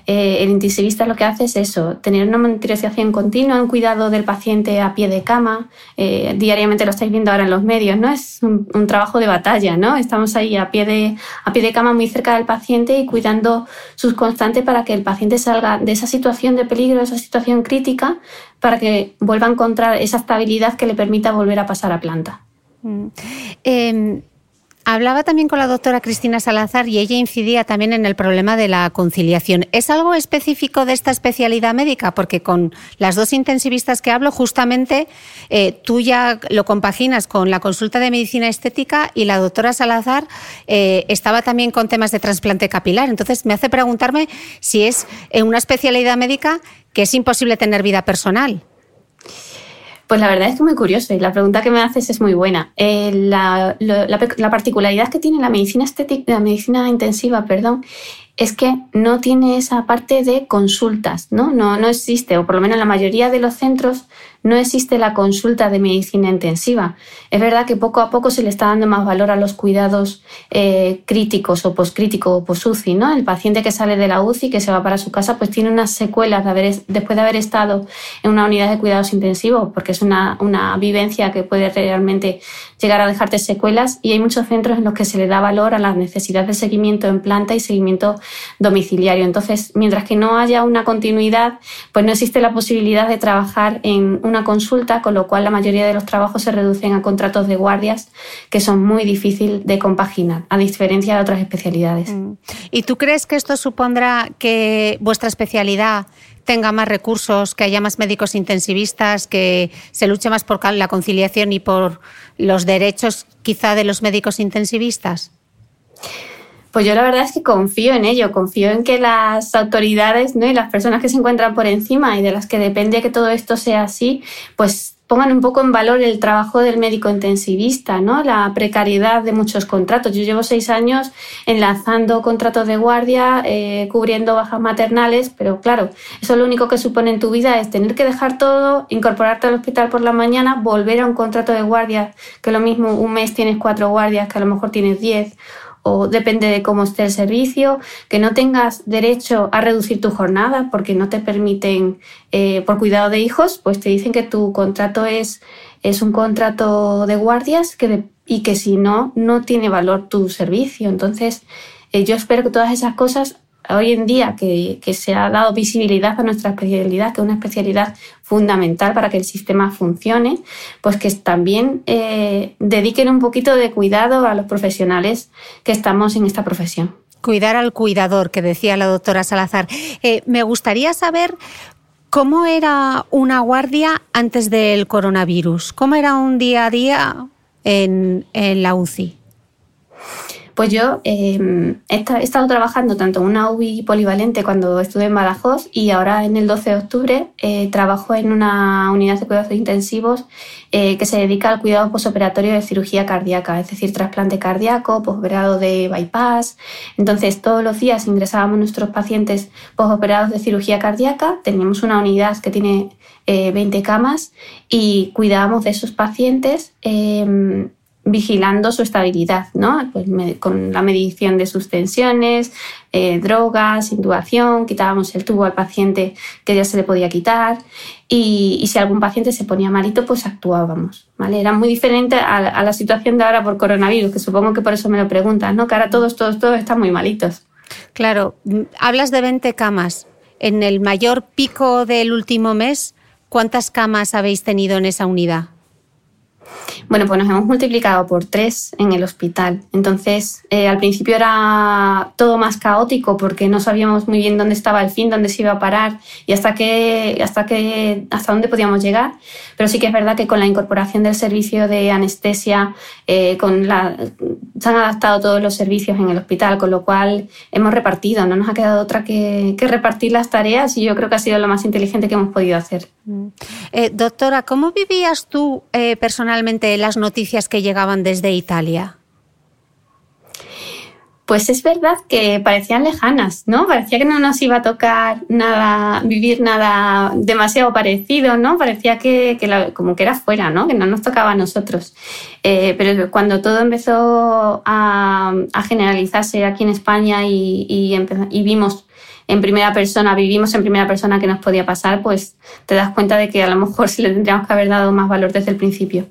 Eh, el intensivista lo que hace es eso, tener una monitorización continua, un cuidado del paciente a pie de cama, eh, diariamente lo estáis viendo ahora en los medios, ¿no? Es un, trabajo de batalla, ¿no? Estamos ahí a pie, de, a pie de cama muy cerca del paciente y cuidando sus constantes para que el paciente salga de esa situación de peligro, de esa situación crítica, para que vuelva a encontrar esa estabilidad que le permita volver a pasar a planta. Mm. Eh... Hablaba también con la doctora Cristina Salazar y ella incidía también en el problema de la conciliación. ¿Es algo específico de esta especialidad médica? Porque con las dos intensivistas que hablo, justamente eh, tú ya lo compaginas con la consulta de medicina estética y la doctora Salazar eh, estaba también con temas de trasplante capilar. Entonces me hace preguntarme si es una especialidad médica que es imposible tener vida personal. Pues la verdad es que muy curioso y la pregunta que me haces es muy buena. Eh, la, la, la, particularidad que tiene la medicina estética, la medicina intensiva, perdón, es que no tiene esa parte de consultas, ¿no? No, no existe, o por lo menos en la mayoría de los centros no existe la consulta de medicina intensiva. Es verdad que poco a poco se le está dando más valor a los cuidados eh, críticos o poscríticos o post-UCI, ¿no? El paciente que sale de la UCI, que se va para su casa, pues tiene unas secuelas de haber, después de haber estado en una unidad de cuidados intensivos, porque es una, una vivencia que puede realmente llegar a dejarte secuelas y hay muchos centros en los que se le da valor a la necesidad de seguimiento en planta y seguimiento domiciliario. Entonces, mientras que no haya una continuidad, pues no existe la posibilidad de trabajar en una consulta, con lo cual la mayoría de los trabajos se reducen a contratos de guardias que son muy difíciles de compaginar, a diferencia de otras especialidades. Mm. ¿Y tú crees que esto supondrá que vuestra especialidad tenga más recursos, que haya más médicos intensivistas, que se luche más por la conciliación y por los derechos quizá de los médicos intensivistas? Pues yo la verdad es que confío en ello, confío en que las autoridades ¿no? y las personas que se encuentran por encima y de las que depende que todo esto sea así, pues pongan un poco en valor el trabajo del médico intensivista, ¿no? La precariedad de muchos contratos. Yo llevo seis años enlazando contratos de guardia, eh, cubriendo bajas maternales, pero claro, eso lo único que supone en tu vida es tener que dejar todo, incorporarte al hospital por la mañana, volver a un contrato de guardia, que lo mismo un mes tienes cuatro guardias, que a lo mejor tienes diez, o depende de cómo esté el servicio, que no tengas derecho a reducir tu jornada porque no te permiten, eh, por cuidado de hijos, pues te dicen que tu contrato es, es un contrato de guardias que y que si no, no tiene valor tu servicio. Entonces, eh, yo espero que todas esas cosas hoy en día que, se ha dado visibilidad a nuestra especialidad, que es una especialidad fundamental para que el sistema funcione, pues que también eh, dediquen un poquito de cuidado a los profesionales que estamos en esta profesión. Cuidar al cuidador, que decía la doctora Salazar. Eh, me gustaría saber cómo era una guardia antes del coronavirus, cómo era un día a día en, en la UCI. Pues yo em, he, estado trabajando tanto en una UBI polivalente cuando estuve en Badajoz y ahora en el 12 de octubre eh, trabajo en una unidad de cuidados intensivos eh, que se dedica al cuidado posoperatorio de cirugía cardíaca, es decir, trasplante cardíaco, posoperado de bypass. Entonces, todos los días ingresábamos nuestros pacientes posoperados de cirugía cardíaca, teníamos una unidad que tiene 20 eh, camas y cuidábamos de esos pacientes em, vigilando su estabilidad, ¿no? Pues con la medición de sus tensiones, eh, drogas, intubación, quitábamos el tubo al paciente que ya se le podía quitar y, si algún paciente se ponía malito, pues actuábamos, ¿vale? Era muy diferente a, la situación de ahora por coronavirus, que supongo que por eso me lo preguntas, ¿no? Que ahora todos, todos, todos están muy malitos. Claro, hablas de 20 camas. En el mayor pico del último mes, ¿cuántas camas habéis tenido en esa unidad? Bueno, pues nos hemos multiplicado por tres en el hospital. Entonces, eh, al principio era todo más caótico porque no sabíamos muy bien dónde estaba el fin, dónde se iba a parar y hasta qué, hasta qué, hasta dónde podíamos llegar. Pero sí que es verdad que con la incorporación del servicio de anestesia, eh, con la, se han adaptado todos los servicios en el hospital, con lo cual hemos repartido. No nos ha quedado otra que, que repartir las tareas y yo creo que ha sido lo más inteligente que hemos podido hacer. Mm. Eh, doctora, ¿cómo vivías tú personalmente las noticias que llegaban desde Italia? Pues es verdad que parecían lejanas, ¿no? Parecía que no nos iba a tocar nada, vivir nada demasiado parecido, ¿no? Parecía que, como que era fuera, ¿no? Que no nos tocaba a nosotros. Eh, pero cuando todo empezó a, generalizarse aquí en España y, y vimos en primera persona, vivimos en primera persona que nos podía pasar, pues te das cuenta de que a lo mejor <laughs> sí le tendríamos que haber dado más valor desde el principio.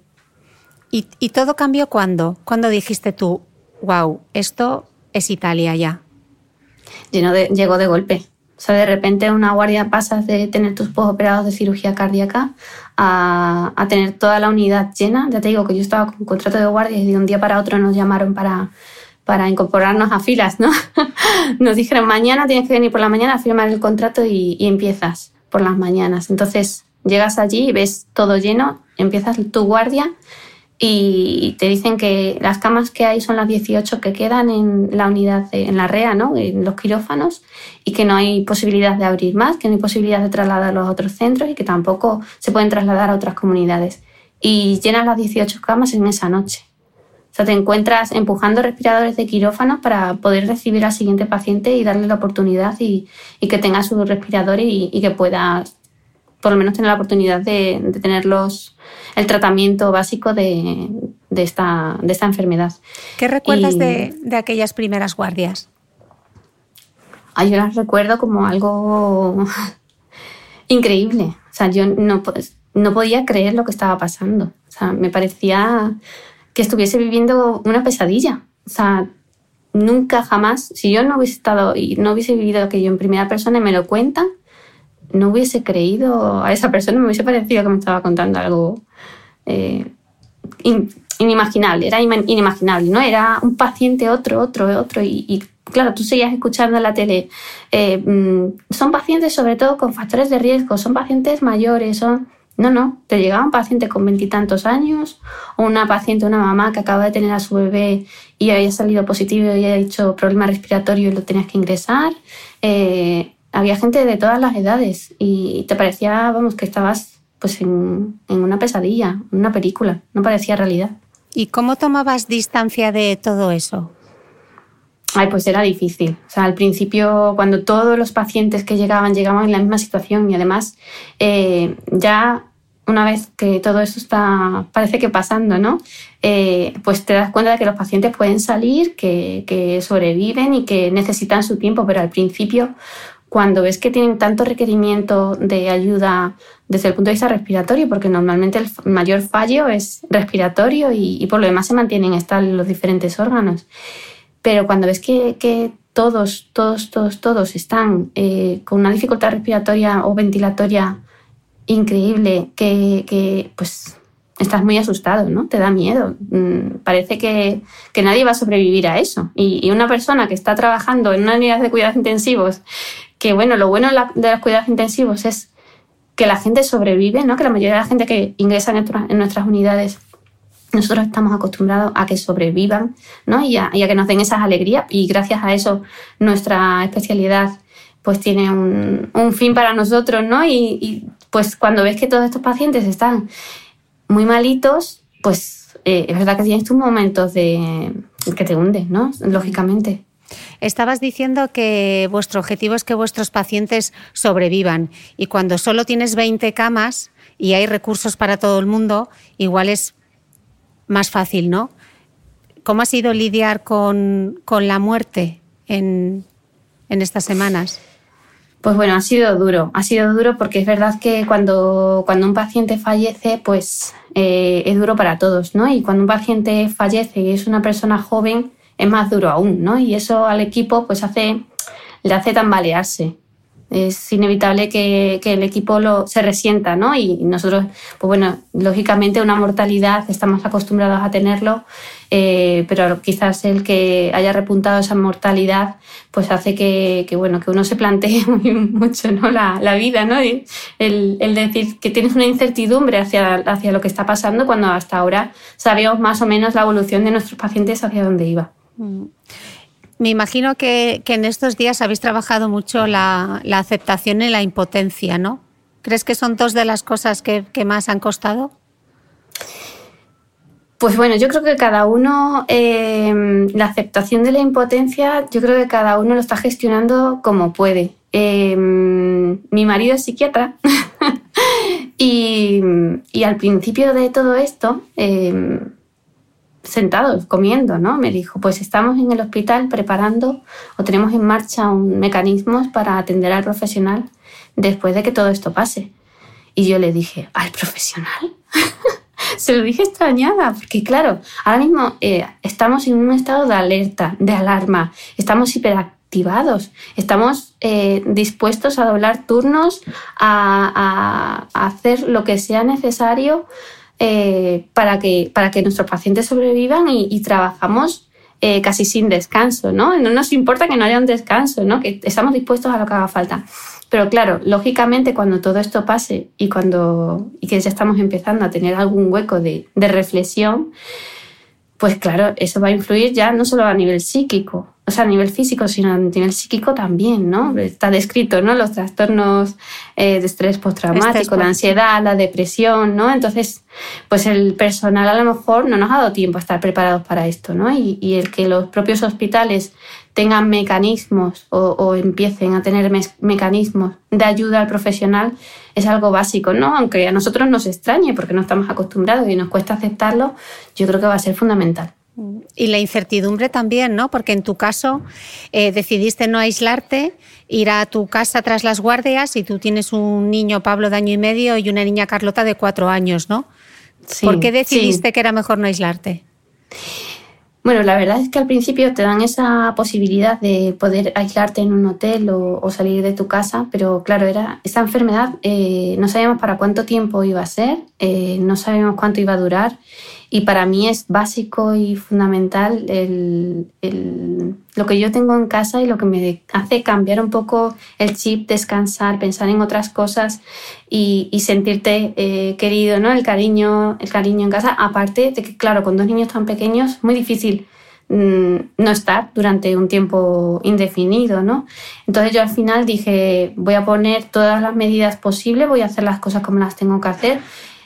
¿Y, todo cambió cuándo? ¿Cuándo dijiste tú, wow, esto es Italia ya? llegó de golpe. O sea, de repente una guardia pasas de tener tus operados de cirugía cardíaca a, tener toda la unidad llena. Ya te digo que yo estaba con contrato de guardia y de un día para otro nos llamaron para, para incorporarnos a filas, ¿no? <laughs> nos dijeron, mañana tienes que venir por la mañana a firmar el contrato y, y empiezas por las mañanas. Entonces llegas allí y ves todo lleno, empiezas tu guardia y te dicen que las camas que hay son las 18 que quedan en la unidad, en la REA, ¿no? en los quirófanos, y que no hay posibilidad de abrir más, que no hay posibilidad de trasladarlos a otros centros y que tampoco se pueden trasladar a otras comunidades. Y llenas las 18 camas en esa noche. O sea, te encuentras empujando respiradores de quirófano para poder recibir al siguiente paciente y darle la oportunidad y, que tenga su respirador y, que pueda por lo menos tener la oportunidad de, de tenerlos el tratamiento básico de, esta, de esta enfermedad. ¿Qué recuerdas de, aquellas primeras guardias? yo las recuerdo como algo increíble. O sea, yo no, no podía creer lo que estaba pasando. O sea, me parecía que estuviese viviendo una pesadilla. O sea, nunca jamás, si yo no hubiese estado y no hubiese vivido aquello en primera persona y me lo cuentan, no hubiese creído a esa persona, me hubiese parecido que me estaba contando algo eh, inimaginable, era inimaginable, ¿no? Era un paciente, otro, otro, otro, y, claro, tú seguías escuchando en la tele, eh, mm, son pacientes sobre todo con factores de riesgo, son pacientes mayores, son... No, no, te llegaba un paciente con veintitantos años o una paciente, una mamá que acaba de tener a su bebé y había salido positivo y había dicho problema respiratorio y lo tenías que ingresar. Eh, había gente de todas las edades y te parecía, vamos, que estabas pues en, en una pesadilla, una película, no parecía realidad. ¿Y cómo tomabas distancia de todo eso? Ay, pues era difícil. O sea, al principio, cuando todos los pacientes que llegaban llegaban en la misma situación y además eh, ya una vez que todo eso está, parece que pasando, ¿no? Eh, pues te das cuenta de que los pacientes pueden salir, que, que, sobreviven y que necesitan su tiempo, pero al principio, cuando ves que tienen tanto requerimiento de ayuda desde el punto de vista respiratorio, porque normalmente el mayor fallo es respiratorio y, por lo demás se mantienen estables los diferentes órganos. Pero cuando ves que, todos, todos, todos, todos están eh, con una dificultad respiratoria o ventilatoria increíble, que, que, pues estás muy asustado, ¿no? Te da miedo. Mm, parece que, que nadie va a sobrevivir a eso. Y, y, una persona que está trabajando en una unidad de cuidados intensivos, que bueno, lo bueno de los cuidados intensivos es que la gente sobrevive, ¿no? Que la mayoría de la gente que ingresa en, nuestra, en nuestras unidades nosotros estamos acostumbrados a que sobrevivan ¿no? y, a, y a que nos den esas alegrías y gracias a eso nuestra especialidad pues tiene un, un fin para nosotros, ¿no? Y, y, pues cuando ves que todos estos pacientes están muy malitos, pues eh, es verdad que tienes tus momentos de que te hundes, ¿no? Lógicamente. Estabas diciendo que vuestro objetivo es que vuestros pacientes sobrevivan y cuando solo tienes 20 camas y hay recursos para todo el mundo, igual es más fácil, ¿no? ¿Cómo ha sido lidiar con, con la muerte en, en, estas semanas? Pues bueno, ha sido duro, ha sido duro porque es verdad que cuando, cuando un paciente fallece, pues eh, es duro para todos, ¿no? Y cuando un paciente fallece y es una persona joven, es más duro aún, ¿no? Y eso al equipo pues hace, le hace tambalearse es inevitable que, el equipo lo, se resienta, ¿no? Y nosotros, pues bueno, lógicamente una mortalidad estamos acostumbrados a tenerlo, eh, pero quizás el que haya repuntado esa mortalidad, pues hace que, que bueno, que uno se plantee <laughs> muy, mucho, ¿no? La, vida, ¿no? El, el, decir que tienes una incertidumbre hacia, hacia lo que está pasando cuando hasta ahora sabíamos más o menos la evolución de nuestros pacientes hacia dónde iba. Mm. Me imagino que, en estos días habéis trabajado mucho la, aceptación y la impotencia, ¿no? ¿Crees que son dos de las cosas que, más han costado? Pues bueno, yo creo que cada uno, eh, la aceptación de la impotencia, yo creo que cada uno lo está gestionando como puede. Eh, mi marido es psiquiatra <laughs> y, y, al principio de todo esto, eh, sentados comiendo, ¿no? Me dijo, pues estamos en el hospital preparando o tenemos en marcha un mecanismos para atender al profesional después de que todo esto pase. Y yo le dije, ¿al profesional? <laughs> Se lo dije extrañada, porque claro, ahora mismo eh, estamos en un estado de alerta, de alarma, estamos hiperactivados, estamos eh, dispuestos a doblar turnos, a, hacer lo que sea necesario eh, para, que, para que nuestros pacientes sobrevivan y, trabajamos eh, casi sin descanso, ¿no? No nos importa que no haya un descanso, ¿no? Que estamos dispuestos a lo que haga falta. Pero claro, lógicamente cuando todo esto pase y cuando y que ya estamos empezando a tener algún hueco de reflexión, pues claro, eso va a influir ya no solo a nivel psíquico, o sea, a nivel físico, sino a nivel psíquico también, ¿no? Está descrito, ¿no? Los trastornos eh, de estrés postraumático, la ansiedad, la depresión, ¿no? Entonces, pues el personal a lo mejor no nos ha dado tiempo a estar preparados para esto, ¿no? Y, y el que los propios hospitales tengan mecanismos o, o empiecen a tener me mecanismos de ayuda al profesional es algo básico, ¿no? Aunque a nosotros nos extrañe porque no estamos acostumbrados y nos cuesta aceptarlo, yo creo que va a ser fundamental. Y la incertidumbre también, ¿no? Porque en tu caso eh, decidiste no aislarte, ir a tu casa tras las guardias y tú tienes un niño Pablo de año y medio y una niña Carlota de cuatro años, ¿no? Sí, ¿Por qué decidiste sí. que era mejor no aislarte? Bueno, la verdad es que al principio te dan esa posibilidad de poder aislarte en un hotel o, salir de tu casa, pero claro, era esta enfermedad eh, no sabíamos para cuánto tiempo iba a ser, eh, no sabíamos cuánto iba a durar y para mí es básico y fundamental el, lo que yo tengo en casa y lo que me hace cambiar un poco el chip, descansar, pensar en otras cosas y, y sentirte eh, querido, ¿no? El cariño, el cariño en casa. Aparte de que, claro, con dos niños tan pequeños, muy difícil mm, no estar durante un tiempo indefinido, ¿no? Entonces yo al final dije, voy a poner todas las medidas posibles, voy a hacer las cosas como las tengo que hacer.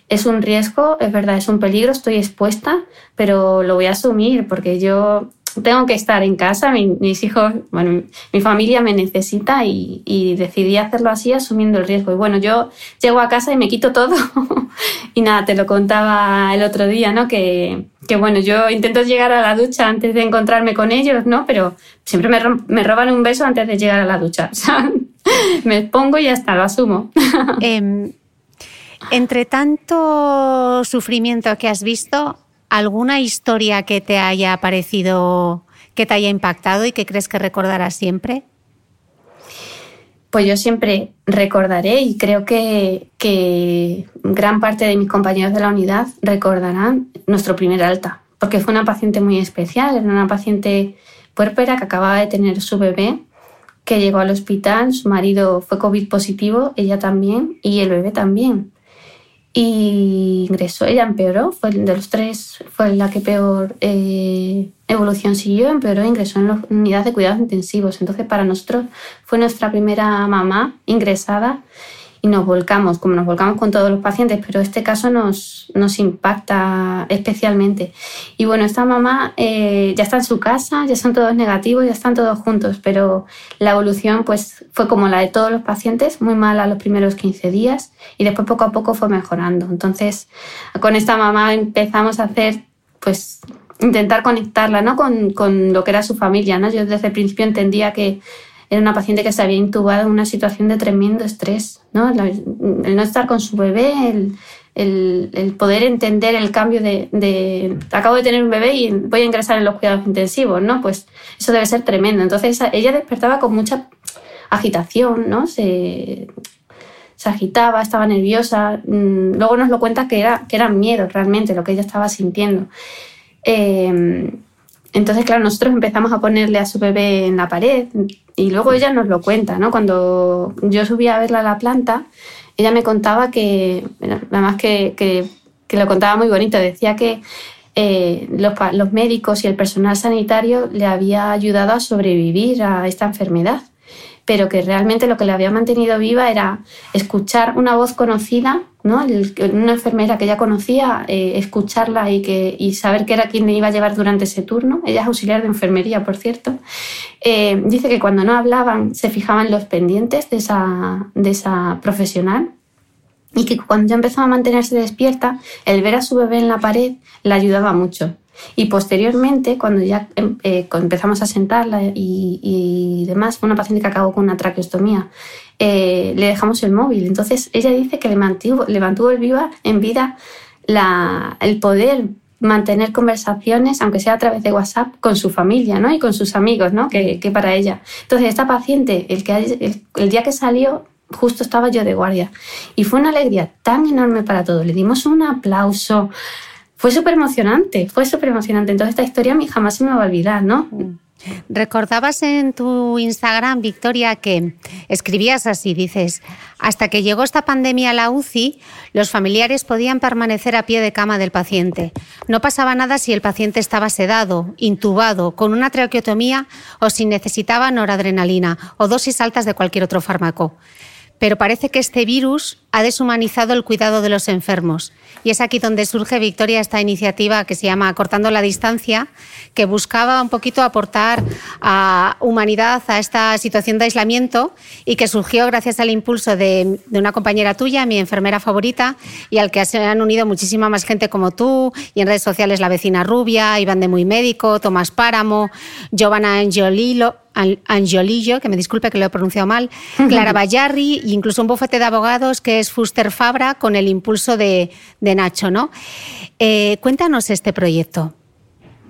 Es un riesgo, es verdad, es un peligro, estoy expuesta, pero lo voy a asumir porque yo tengo que estar en casa, mis hijos, bueno, mi familia me necesita y, decidí hacerlo así asumiendo el riesgo. Y bueno, yo llego a casa y me quito todo. <laughs> y nada, te lo contaba el otro día, ¿no? Que, que, bueno, yo intento llegar a la ducha antes de encontrarme con ellos, ¿no? Pero siempre me, roban un beso antes de llegar a la ducha. <laughs> Me pongo y ya está, lo asumo. <laughs> Em, entre tanto sufrimiento que has visto, ¿Alguna historia que te haya parecido, que te haya impactado y que crees que recordarás siempre? Pues yo siempre recordaré y creo que, gran parte de mis compañeros de la unidad recordarán nuestro primer alta, porque fue una paciente muy especial, era una paciente puérpera que acababa de tener su bebé, que llegó al hospital, su marido fue COVID positivo, ella también, y el bebé también y ingresó. Ella empeoró, fue de los tres, fue la que peor eh, evolución siguió, empeoró, ingresó en la unidad de cuidados intensivos. Entonces, para nosotros fue nuestra primera mamá ingresada y nos volcamos, como nos volcamos con todos los pacientes, pero este caso nos, nos impacta especialmente. Y bueno, esta mamá eh, ya está en su casa, ya son todos negativos, ya están todos juntos, pero la evolución pues fue como la de todos los pacientes, muy mala los primeros 15 días y después poco a poco fue mejorando. Entonces, con esta mamá empezamos a hacer pues intentar conectarla ¿no? con, con lo que era su familia. ¿no? Yo desde el principio entendía que era una paciente que se había intubado en una situación de tremendo estrés, ¿no? El no estar con su bebé, el, el, poder entender el cambio de, de, acabo de tener un bebé y voy a ingresar en los cuidados intensivos, ¿no? Pues eso debe ser tremendo. Entonces ella despertaba con mucha agitación, ¿no? Se, se agitaba, estaba nerviosa. Mm, luego nos lo cuenta que era, que era miedo realmente lo que ella estaba sintiendo. Eh, entonces, claro, nosotros empezamos a ponerle a su bebé en la pared y luego ella nos lo cuenta, ¿no? Cuando yo subía a verla a la planta, ella me contaba que, además que, que, lo contaba muy bonito, decía que eh, los, los médicos y el personal sanitario le había ayudado a sobrevivir a esta enfermedad pero que realmente lo que le había mantenido viva era escuchar una voz conocida, ¿no? una enfermera que ella conocía, eh, escucharla y, que, y saber que era quien le iba a llevar durante ese turno. Ella es auxiliar de enfermería, por cierto. Eh, dice que cuando no hablaban se fijaban los pendientes de esa, de esa profesional y que cuando ya empezaba a mantenerse despierta, el ver a su bebé en la pared le ayudaba mucho. Y posteriormente, cuando ya em, eh, empezamos a sentarla y, demás, fue una paciente que acabó con una traqueostomía, eh, le dejamos el móvil. Entonces, ella dice que le mantuvo, le mantuvo el viva, en vida la, el poder mantener conversaciones, aunque sea a través de WhatsApp, con su familia ¿no? y con sus amigos, ¿no? que, que para ella. Entonces, esta paciente, el, que, el día que salió, justo estaba yo de guardia. Y fue una alegría tan enorme para todos. Le dimos un aplauso, fue súper emocionante, fue súper emocionante. Entonces esta historia a jamás se me va a olvidar, ¿no? Recordabas en tu Instagram, Victoria, que escribías así, dices, hasta que llegó esta pandemia a la UCI, los familiares podían permanecer a pie de cama del paciente. No pasaba nada si el paciente estaba sedado, intubado, con una traqueotomía o si necesitaba noradrenalina o dosis altas de cualquier otro fármaco. Pero parece que este virus ha deshumanizado el cuidado de los enfermos. Y es aquí donde surge, Victoria, esta iniciativa que se llama Cortando la Distancia, que buscaba un poquito aportar a humanidad a esta situación de aislamiento y que surgió gracias al impulso de, una compañera tuya, mi enfermera favorita, y al que se han unido muchísima más gente como tú, y en redes sociales la vecina Rubia, Iván de Muy Médico, Tomás Páramo, Giovanna Angiolillo, Angiolillo, que me disculpe que lo he pronunciado mal, <laughs> Clara Bayarri e incluso un bufete de abogados que es Fuster Fabra con el impulso de, de Nacho, ¿no? Eh, cuéntanos este proyecto.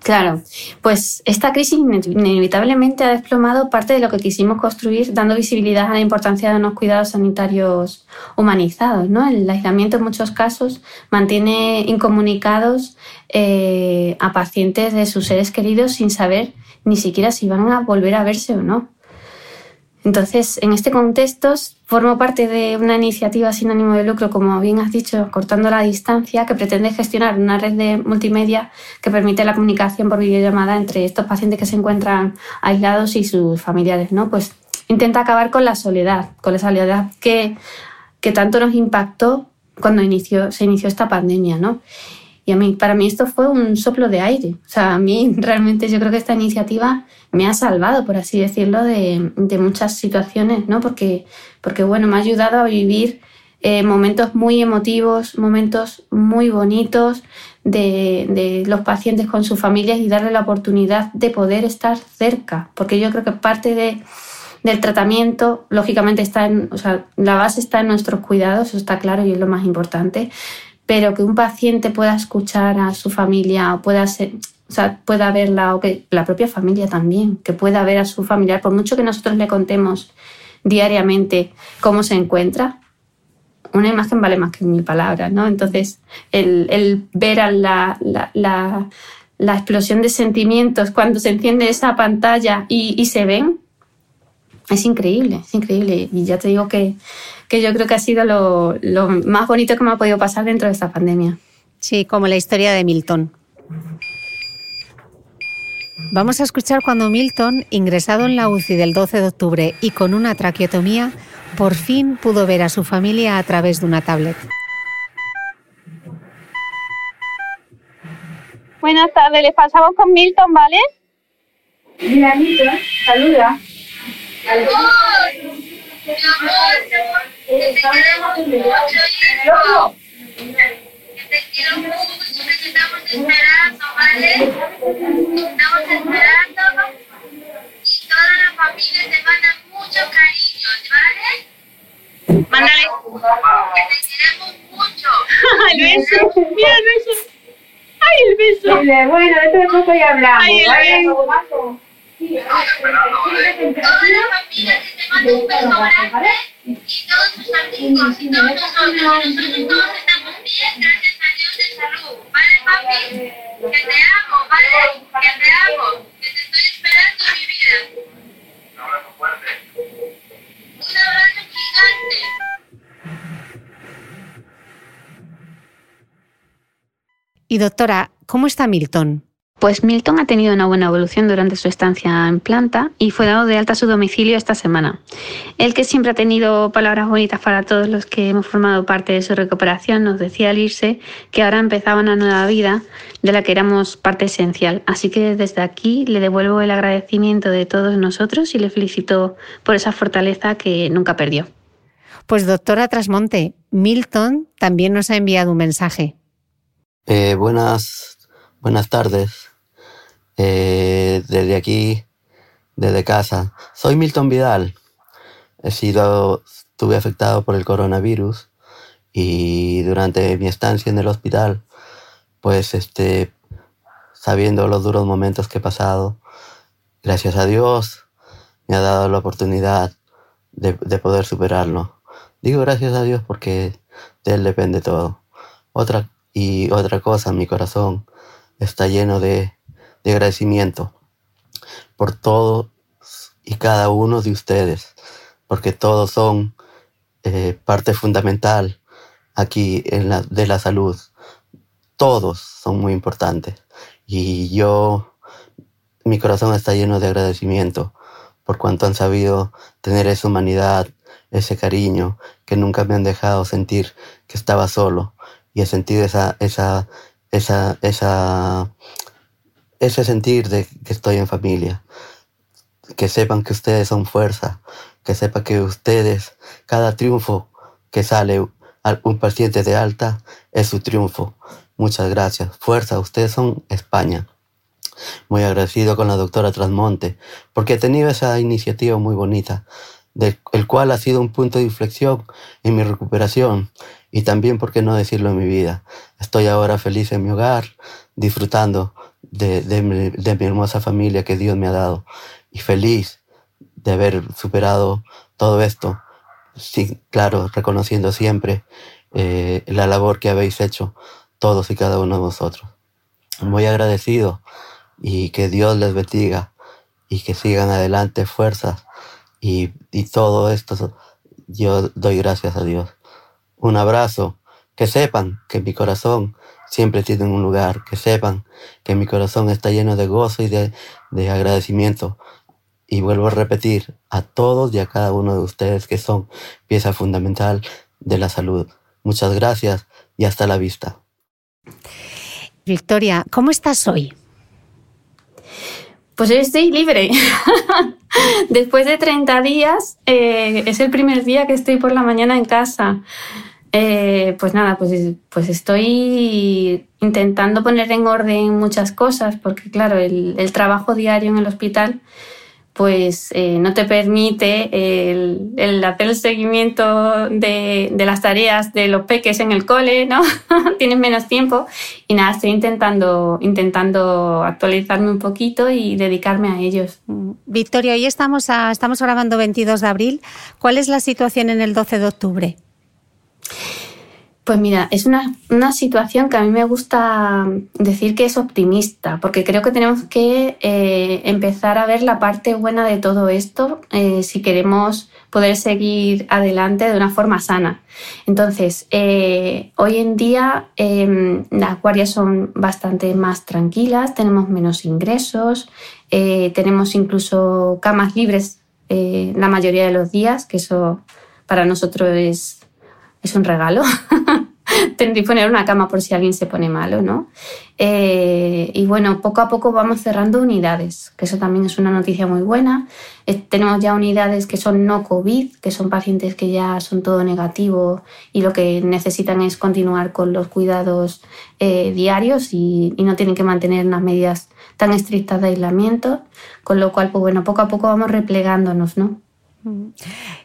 Claro, pues esta crisis inevitablemente ha desplomado parte de lo que quisimos construir, dando visibilidad a la importancia de unos cuidados sanitarios humanizados. ¿no? El aislamiento en muchos casos mantiene incomunicados eh, a pacientes de sus seres queridos sin saber ni siquiera si van a volver a verse o no. Entonces, en este contexto, formo parte de una iniciativa sin ánimo de lucro, como bien has dicho, Cortando la Distancia, que pretende gestionar una red de multimedia que permite la comunicación por videollamada entre estos pacientes que se encuentran aislados y sus familiares. ¿no? Pues intenta acabar con la soledad, con la soledad que, que tanto nos impactó cuando se inició esta pandemia. ¿no? Y a mí, para mí esto fue un soplo de aire. O sea, a mí <laughs> realmente yo creo que esta iniciativa me ha salvado, por así decirlo, de, de muchas situaciones, ¿no? Porque, porque, bueno, me ha ayudado a vivir eh, momentos muy emotivos, momentos muy bonitos de, los pacientes con sus familias y darle la oportunidad de poder estar cerca. Porque yo creo que parte de, del tratamiento, lógicamente, está en, o sea, la base está en nuestros cuidados, eso está claro y es lo más importante pero que un paciente pueda escuchar a su familia o pueda ser, o sea, pueda verla o que la propia familia también, que pueda ver a su familiar, por mucho que nosotros le contemos diariamente cómo se encuentra, una imagen vale más que mil palabras, ¿no? Entonces, el, ver a la, la, la, explosión de sentimientos cuando se enciende esa pantalla y se ven, es increíble, es increíble. Y ya te digo que que yo creo que ha sido lo, lo más bonito que me ha podido pasar dentro de esta pandemia. Sí, como la historia de Milton. Vamos a escuchar cuando Milton, ingresado en la UCI del 12 de octubre y con una traqueotomía, por fin pudo ver a su familia a través de una tablet. Buenas tardes, les pasamos con Milton, ¿vale? Mira, Milton, saluda. Mi que te queremos mucho, hijo. Que te quiero mucho, estamos esperando, ¿vale? Estamos esperando y toda la familia te manda muchos cariños, ¿vale? Mándale. Que te queremos mucho. el beso, mira el beso. Ay, el beso. Bueno, dentro de poco ya hablamos. Ay, el ¿vale? beso. Toda la familia que te y todos tus amigos y todos nosotros, y nosotros todos estamos bien, gracias a Dios de salud. ¿Vale, papi? Que te amo, ¿vale? Que te amo, que te estoy esperando en mi vida. Un abrazo fuerte. Un abrazo gigante. Y doctora, ¿cómo está Milton? Pues Milton ha tenido una buena evolución durante su estancia en planta y fue dado de alta a su domicilio esta semana. El que siempre ha tenido palabras bonitas para todos los que hemos formado parte de su recuperación nos decía al irse que ahora empezaba una nueva vida de la que éramos parte esencial. Así que desde aquí le devuelvo el agradecimiento de todos nosotros y le felicito por esa fortaleza que nunca perdió. Pues doctora Trasmonte, Milton también nos ha enviado un mensaje. Eh, buenas, buenas tardes. Eh, desde aquí, desde casa. Soy Milton Vidal. He sido, estuve afectado por el coronavirus y durante mi estancia en el hospital, pues este, sabiendo los duros momentos que he pasado, gracias a Dios me ha dado la oportunidad de, de poder superarlo. Digo gracias a Dios porque de Él depende todo. Otra, y otra cosa, mi corazón está lleno de, de agradecimiento por todos y cada uno de ustedes, porque todos son eh, parte fundamental aquí en la, de la salud. Todos son muy importantes. Y yo, mi corazón está lleno de agradecimiento por cuanto han sabido tener esa humanidad, ese cariño, que nunca me han dejado sentir que estaba solo y he sentido esa, esa, esa, esa, ese sentir de que estoy en familia. Que sepan que ustedes son fuerza, que sepan que ustedes, cada triunfo que sale un paciente de alta es su triunfo. Muchas gracias. Fuerza, ustedes son España. Muy agradecido con la doctora Trasmonte, porque he tenido esa iniciativa muy bonita, del el cual ha sido un punto de inflexión en mi recuperación y también, por qué no decirlo, en mi vida. Estoy ahora feliz en mi hogar, disfrutando de, de, mi, hermosa familia que Dios me ha dado y feliz de haber superado todo esto. Sí, claro, reconociendo siempre eh, la labor que habéis hecho todos y cada uno de vosotros. Muy agradecido y que Dios les bendiga y que sigan adelante fuerzas Y, y todo esto yo doy gracias a Dios. Un abrazo. Que sepan que mi corazón siempre tiene un lugar. Que sepan que mi corazón está lleno de gozo y de, de agradecimiento. Y vuelvo a repetir a todos y a cada uno de ustedes que son pieza fundamental de la salud. Muchas gracias y hasta la vista. Victoria, ¿cómo estás hoy? Pues estoy libre. <laughs> Después de 30 días, eh, es el primer día que estoy por la mañana en casa. Eh, pues nada, pues, pues estoy intentando poner en orden muchas cosas, porque claro, el, el trabajo diario en el hospital pues eh, no te permite el, hacer el seguimiento de, de, las tareas de los peques en el cole, ¿no? <laughs> Tienes menos tiempo y nada, estoy intentando, intentando actualizarme un poquito y dedicarme a ellos. Victoria, hoy estamos, a, estamos grabando 22 de abril. ¿Cuál es la situación en el 12 de octubre? Pues mira, es una, una, situación que a mí me gusta decir que es optimista, porque creo que tenemos que eh, empezar a ver la parte buena de todo esto eh, si queremos poder seguir adelante de una forma sana. Entonces, eh, hoy en día em, las guardias son bastante más tranquilas, tenemos menos ingresos, tenemos incluso camas libres la mayoría de los días, que eso para nosotros es es un regalo. <laughs> poner una cama por si alguien se pone malo, ¿no? Eh, y bueno, poco a poco vamos cerrando unidades, que eso también es una noticia muy buena. Eh, tenemos ya unidades que son no COVID, que son pacientes que ya son todo negativo y lo que necesitan es continuar con los cuidados eh, diarios y, y, no tienen que mantener unas medidas tan estrictas de aislamiento, con lo cual, pues bueno, poco a poco vamos replegándonos, ¿no?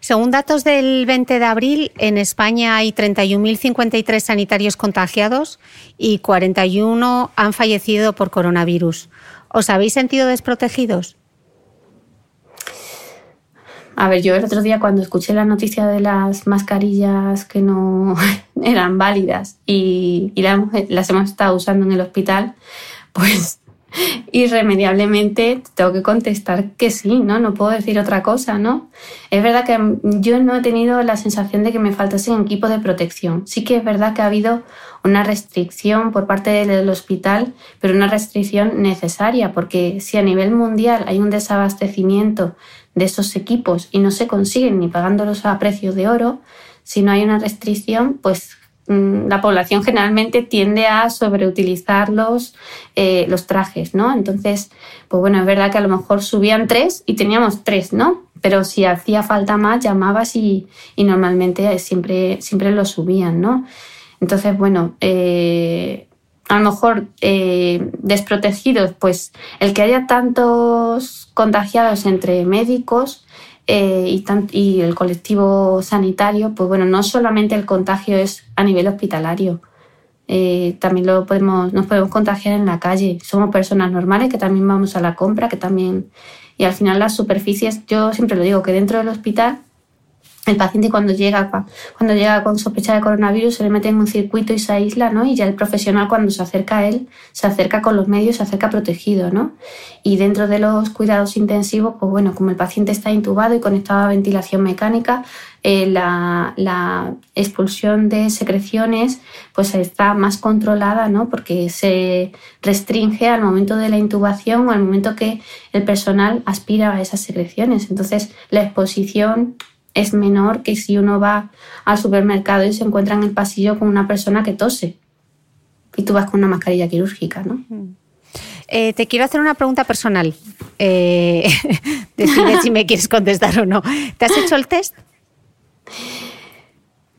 Según datos del 20 de abril, en España hay 31.053 sanitarios contagiados y 41 han fallecido por coronavirus. ¿Os habéis sentido desprotegidos? A ver, yo el otro día cuando escuché la noticia de las mascarillas que no <laughs> eran válidas y, y las hemos estado usando en el hospital, pues irremediablemente tengo que contestar que sí, ¿no? No puedo decir otra cosa, ¿no? Es verdad que yo no he tenido la sensación de que me faltasen equipos de protección. Sí que es verdad que ha habido una restricción por parte del hospital, pero una restricción necesaria, porque si a nivel mundial hay un desabastecimiento de esos equipos y no se consiguen ni pagándolos a precios de oro, si no hay una restricción, pues la población generalmente tiende a sobreutilizar los, eh, los trajes, ¿no? Entonces, pues bueno, es verdad que a lo mejor subían tres y teníamos tres, ¿no? Pero si hacía falta más, llamabas y, y normalmente siempre, siempre lo subían, ¿no? Entonces, bueno, eh, a lo mejor eh, desprotegidos, pues el que haya tantos contagiados entre médicos eh, y, el colectivo sanitario, pues bueno, no solamente el contagio es a nivel hospitalario, eh, también lo podemos, nos podemos contagiar en la calle. Somos personas normales que también vamos a la compra, que también... Y al final las superficies, yo siempre lo digo, que dentro del hospital el paciente cuando llega, cuando llega con sospecha de coronavirus se le mete en un circuito y se aísla, ¿no? Y ya el profesional cuando se acerca a él, se acerca con los medios, se acerca protegido, ¿no? Y dentro de los cuidados intensivos, pues bueno, como el paciente está intubado y conectado a ventilación mecánica, eh, la, la, expulsión de secreciones pues está más controlada, ¿no? Porque se restringe al momento de la intubación o al momento que el personal aspira a esas secreciones. Entonces, la exposición es menor que si uno va al supermercado y se encuentra en el pasillo con una persona que tose y tú vas con una mascarilla quirúrgica, ¿no? Eh, te quiero hacer una pregunta personal. Eh, <laughs> decide si me quieres contestar o no. ¿Te has hecho el test?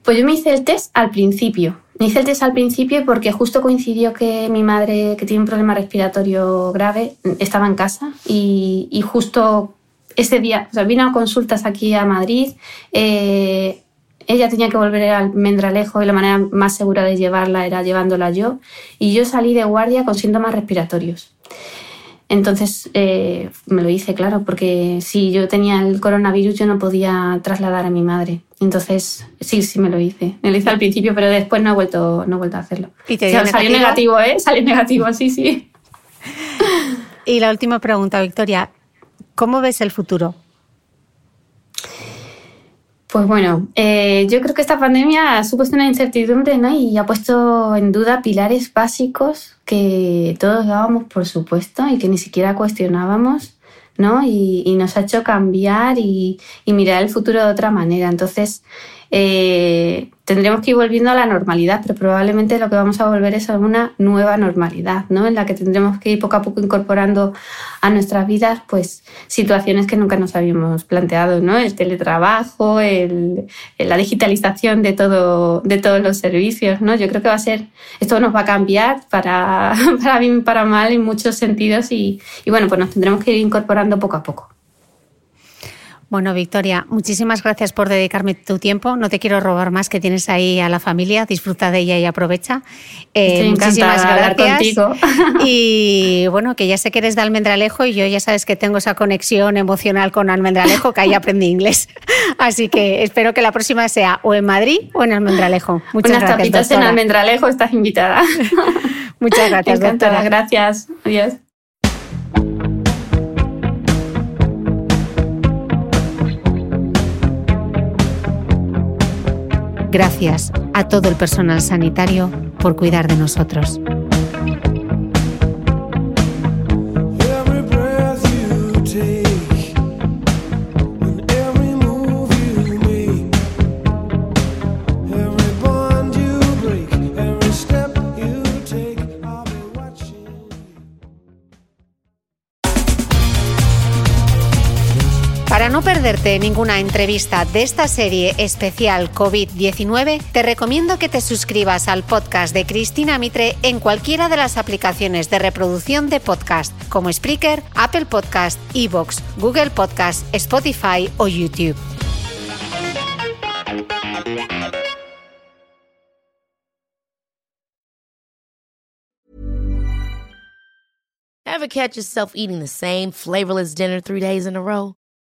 Pues yo me hice el test al principio. Me hice el test al principio porque justo coincidió que mi madre, que tiene un problema respiratorio grave, estaba en casa y, y justo ese día, o sea, vino a consultas aquí a Madrid. Eh, ella tenía que volver al Mendralejo y la manera más segura de llevarla era llevándola yo. Y yo salí de guardia con síntomas respiratorios. Entonces eh, me lo hice, claro, porque si yo tenía el coronavirus yo no podía trasladar a mi madre. Entonces sí, sí me lo hice. Me lo hice al principio, pero después no he vuelto, no he vuelto a hacerlo. ¿Y te o sea, salió negativo, ¿eh? <laughs> Salió negativo, sí, sí. Y la última pregunta, Victoria. ¿Cómo ves el futuro? Pues bueno, eh, yo creo que esta pandemia ha supuesto una incertidumbre ¿no? y ha puesto en duda pilares básicos que todos dábamos por supuesto y que ni siquiera cuestionábamos, ¿no? Y, nos ha hecho cambiar y, y, mirar el futuro de otra manera. Entonces, eh, tendremos que ir volviendo a la normalidad, pero probablemente lo que vamos a volver es a una nueva normalidad, ¿no? En la que tendremos que ir poco a poco incorporando a nuestras vidas, pues, situaciones que nunca nos habíamos planteado, ¿no? El teletrabajo, el, la digitalización de todo, de todos los servicios, ¿no? Yo creo que va a ser, esto nos va a cambiar para, <laughs> para bien y para mal en muchos sentidos y bueno, pues nos tendremos que ir incorporando poco a poco. Bueno, Victoria, muchísimas gracias por dedicarme tu tiempo. No te quiero robar más que tienes ahí a la familia. Disfruta de ella y aprovecha. Eh, Estoy muchísimas gracias. contigo. <laughs> Y bueno, que ya sé que eres de Almendralejo y yo ya sabes que tengo esa conexión emocional con Almendralejo que ahí <laughs> aprendí inglés. Así que espero que la próxima sea o en Madrid o en Almendralejo. Muchas Unas gracias. tapitas en Almendralejo, estás invitada. <laughs> Muchas gracias, Encantada, Gracias. Adiós. Gracias a todo el personal sanitario por cuidar de nosotros. No perderte ninguna entrevista de esta serie especial COVID-19, te recomiendo que te suscribas al podcast de Cristina Mitre en cualquiera de las aplicaciones de reproducción de podcast, como Spreaker, Apple Podcast, Evox, Google Podcast, Spotify o YouTube. Ever catch yourself eating the same flavorless dinner three days in a row?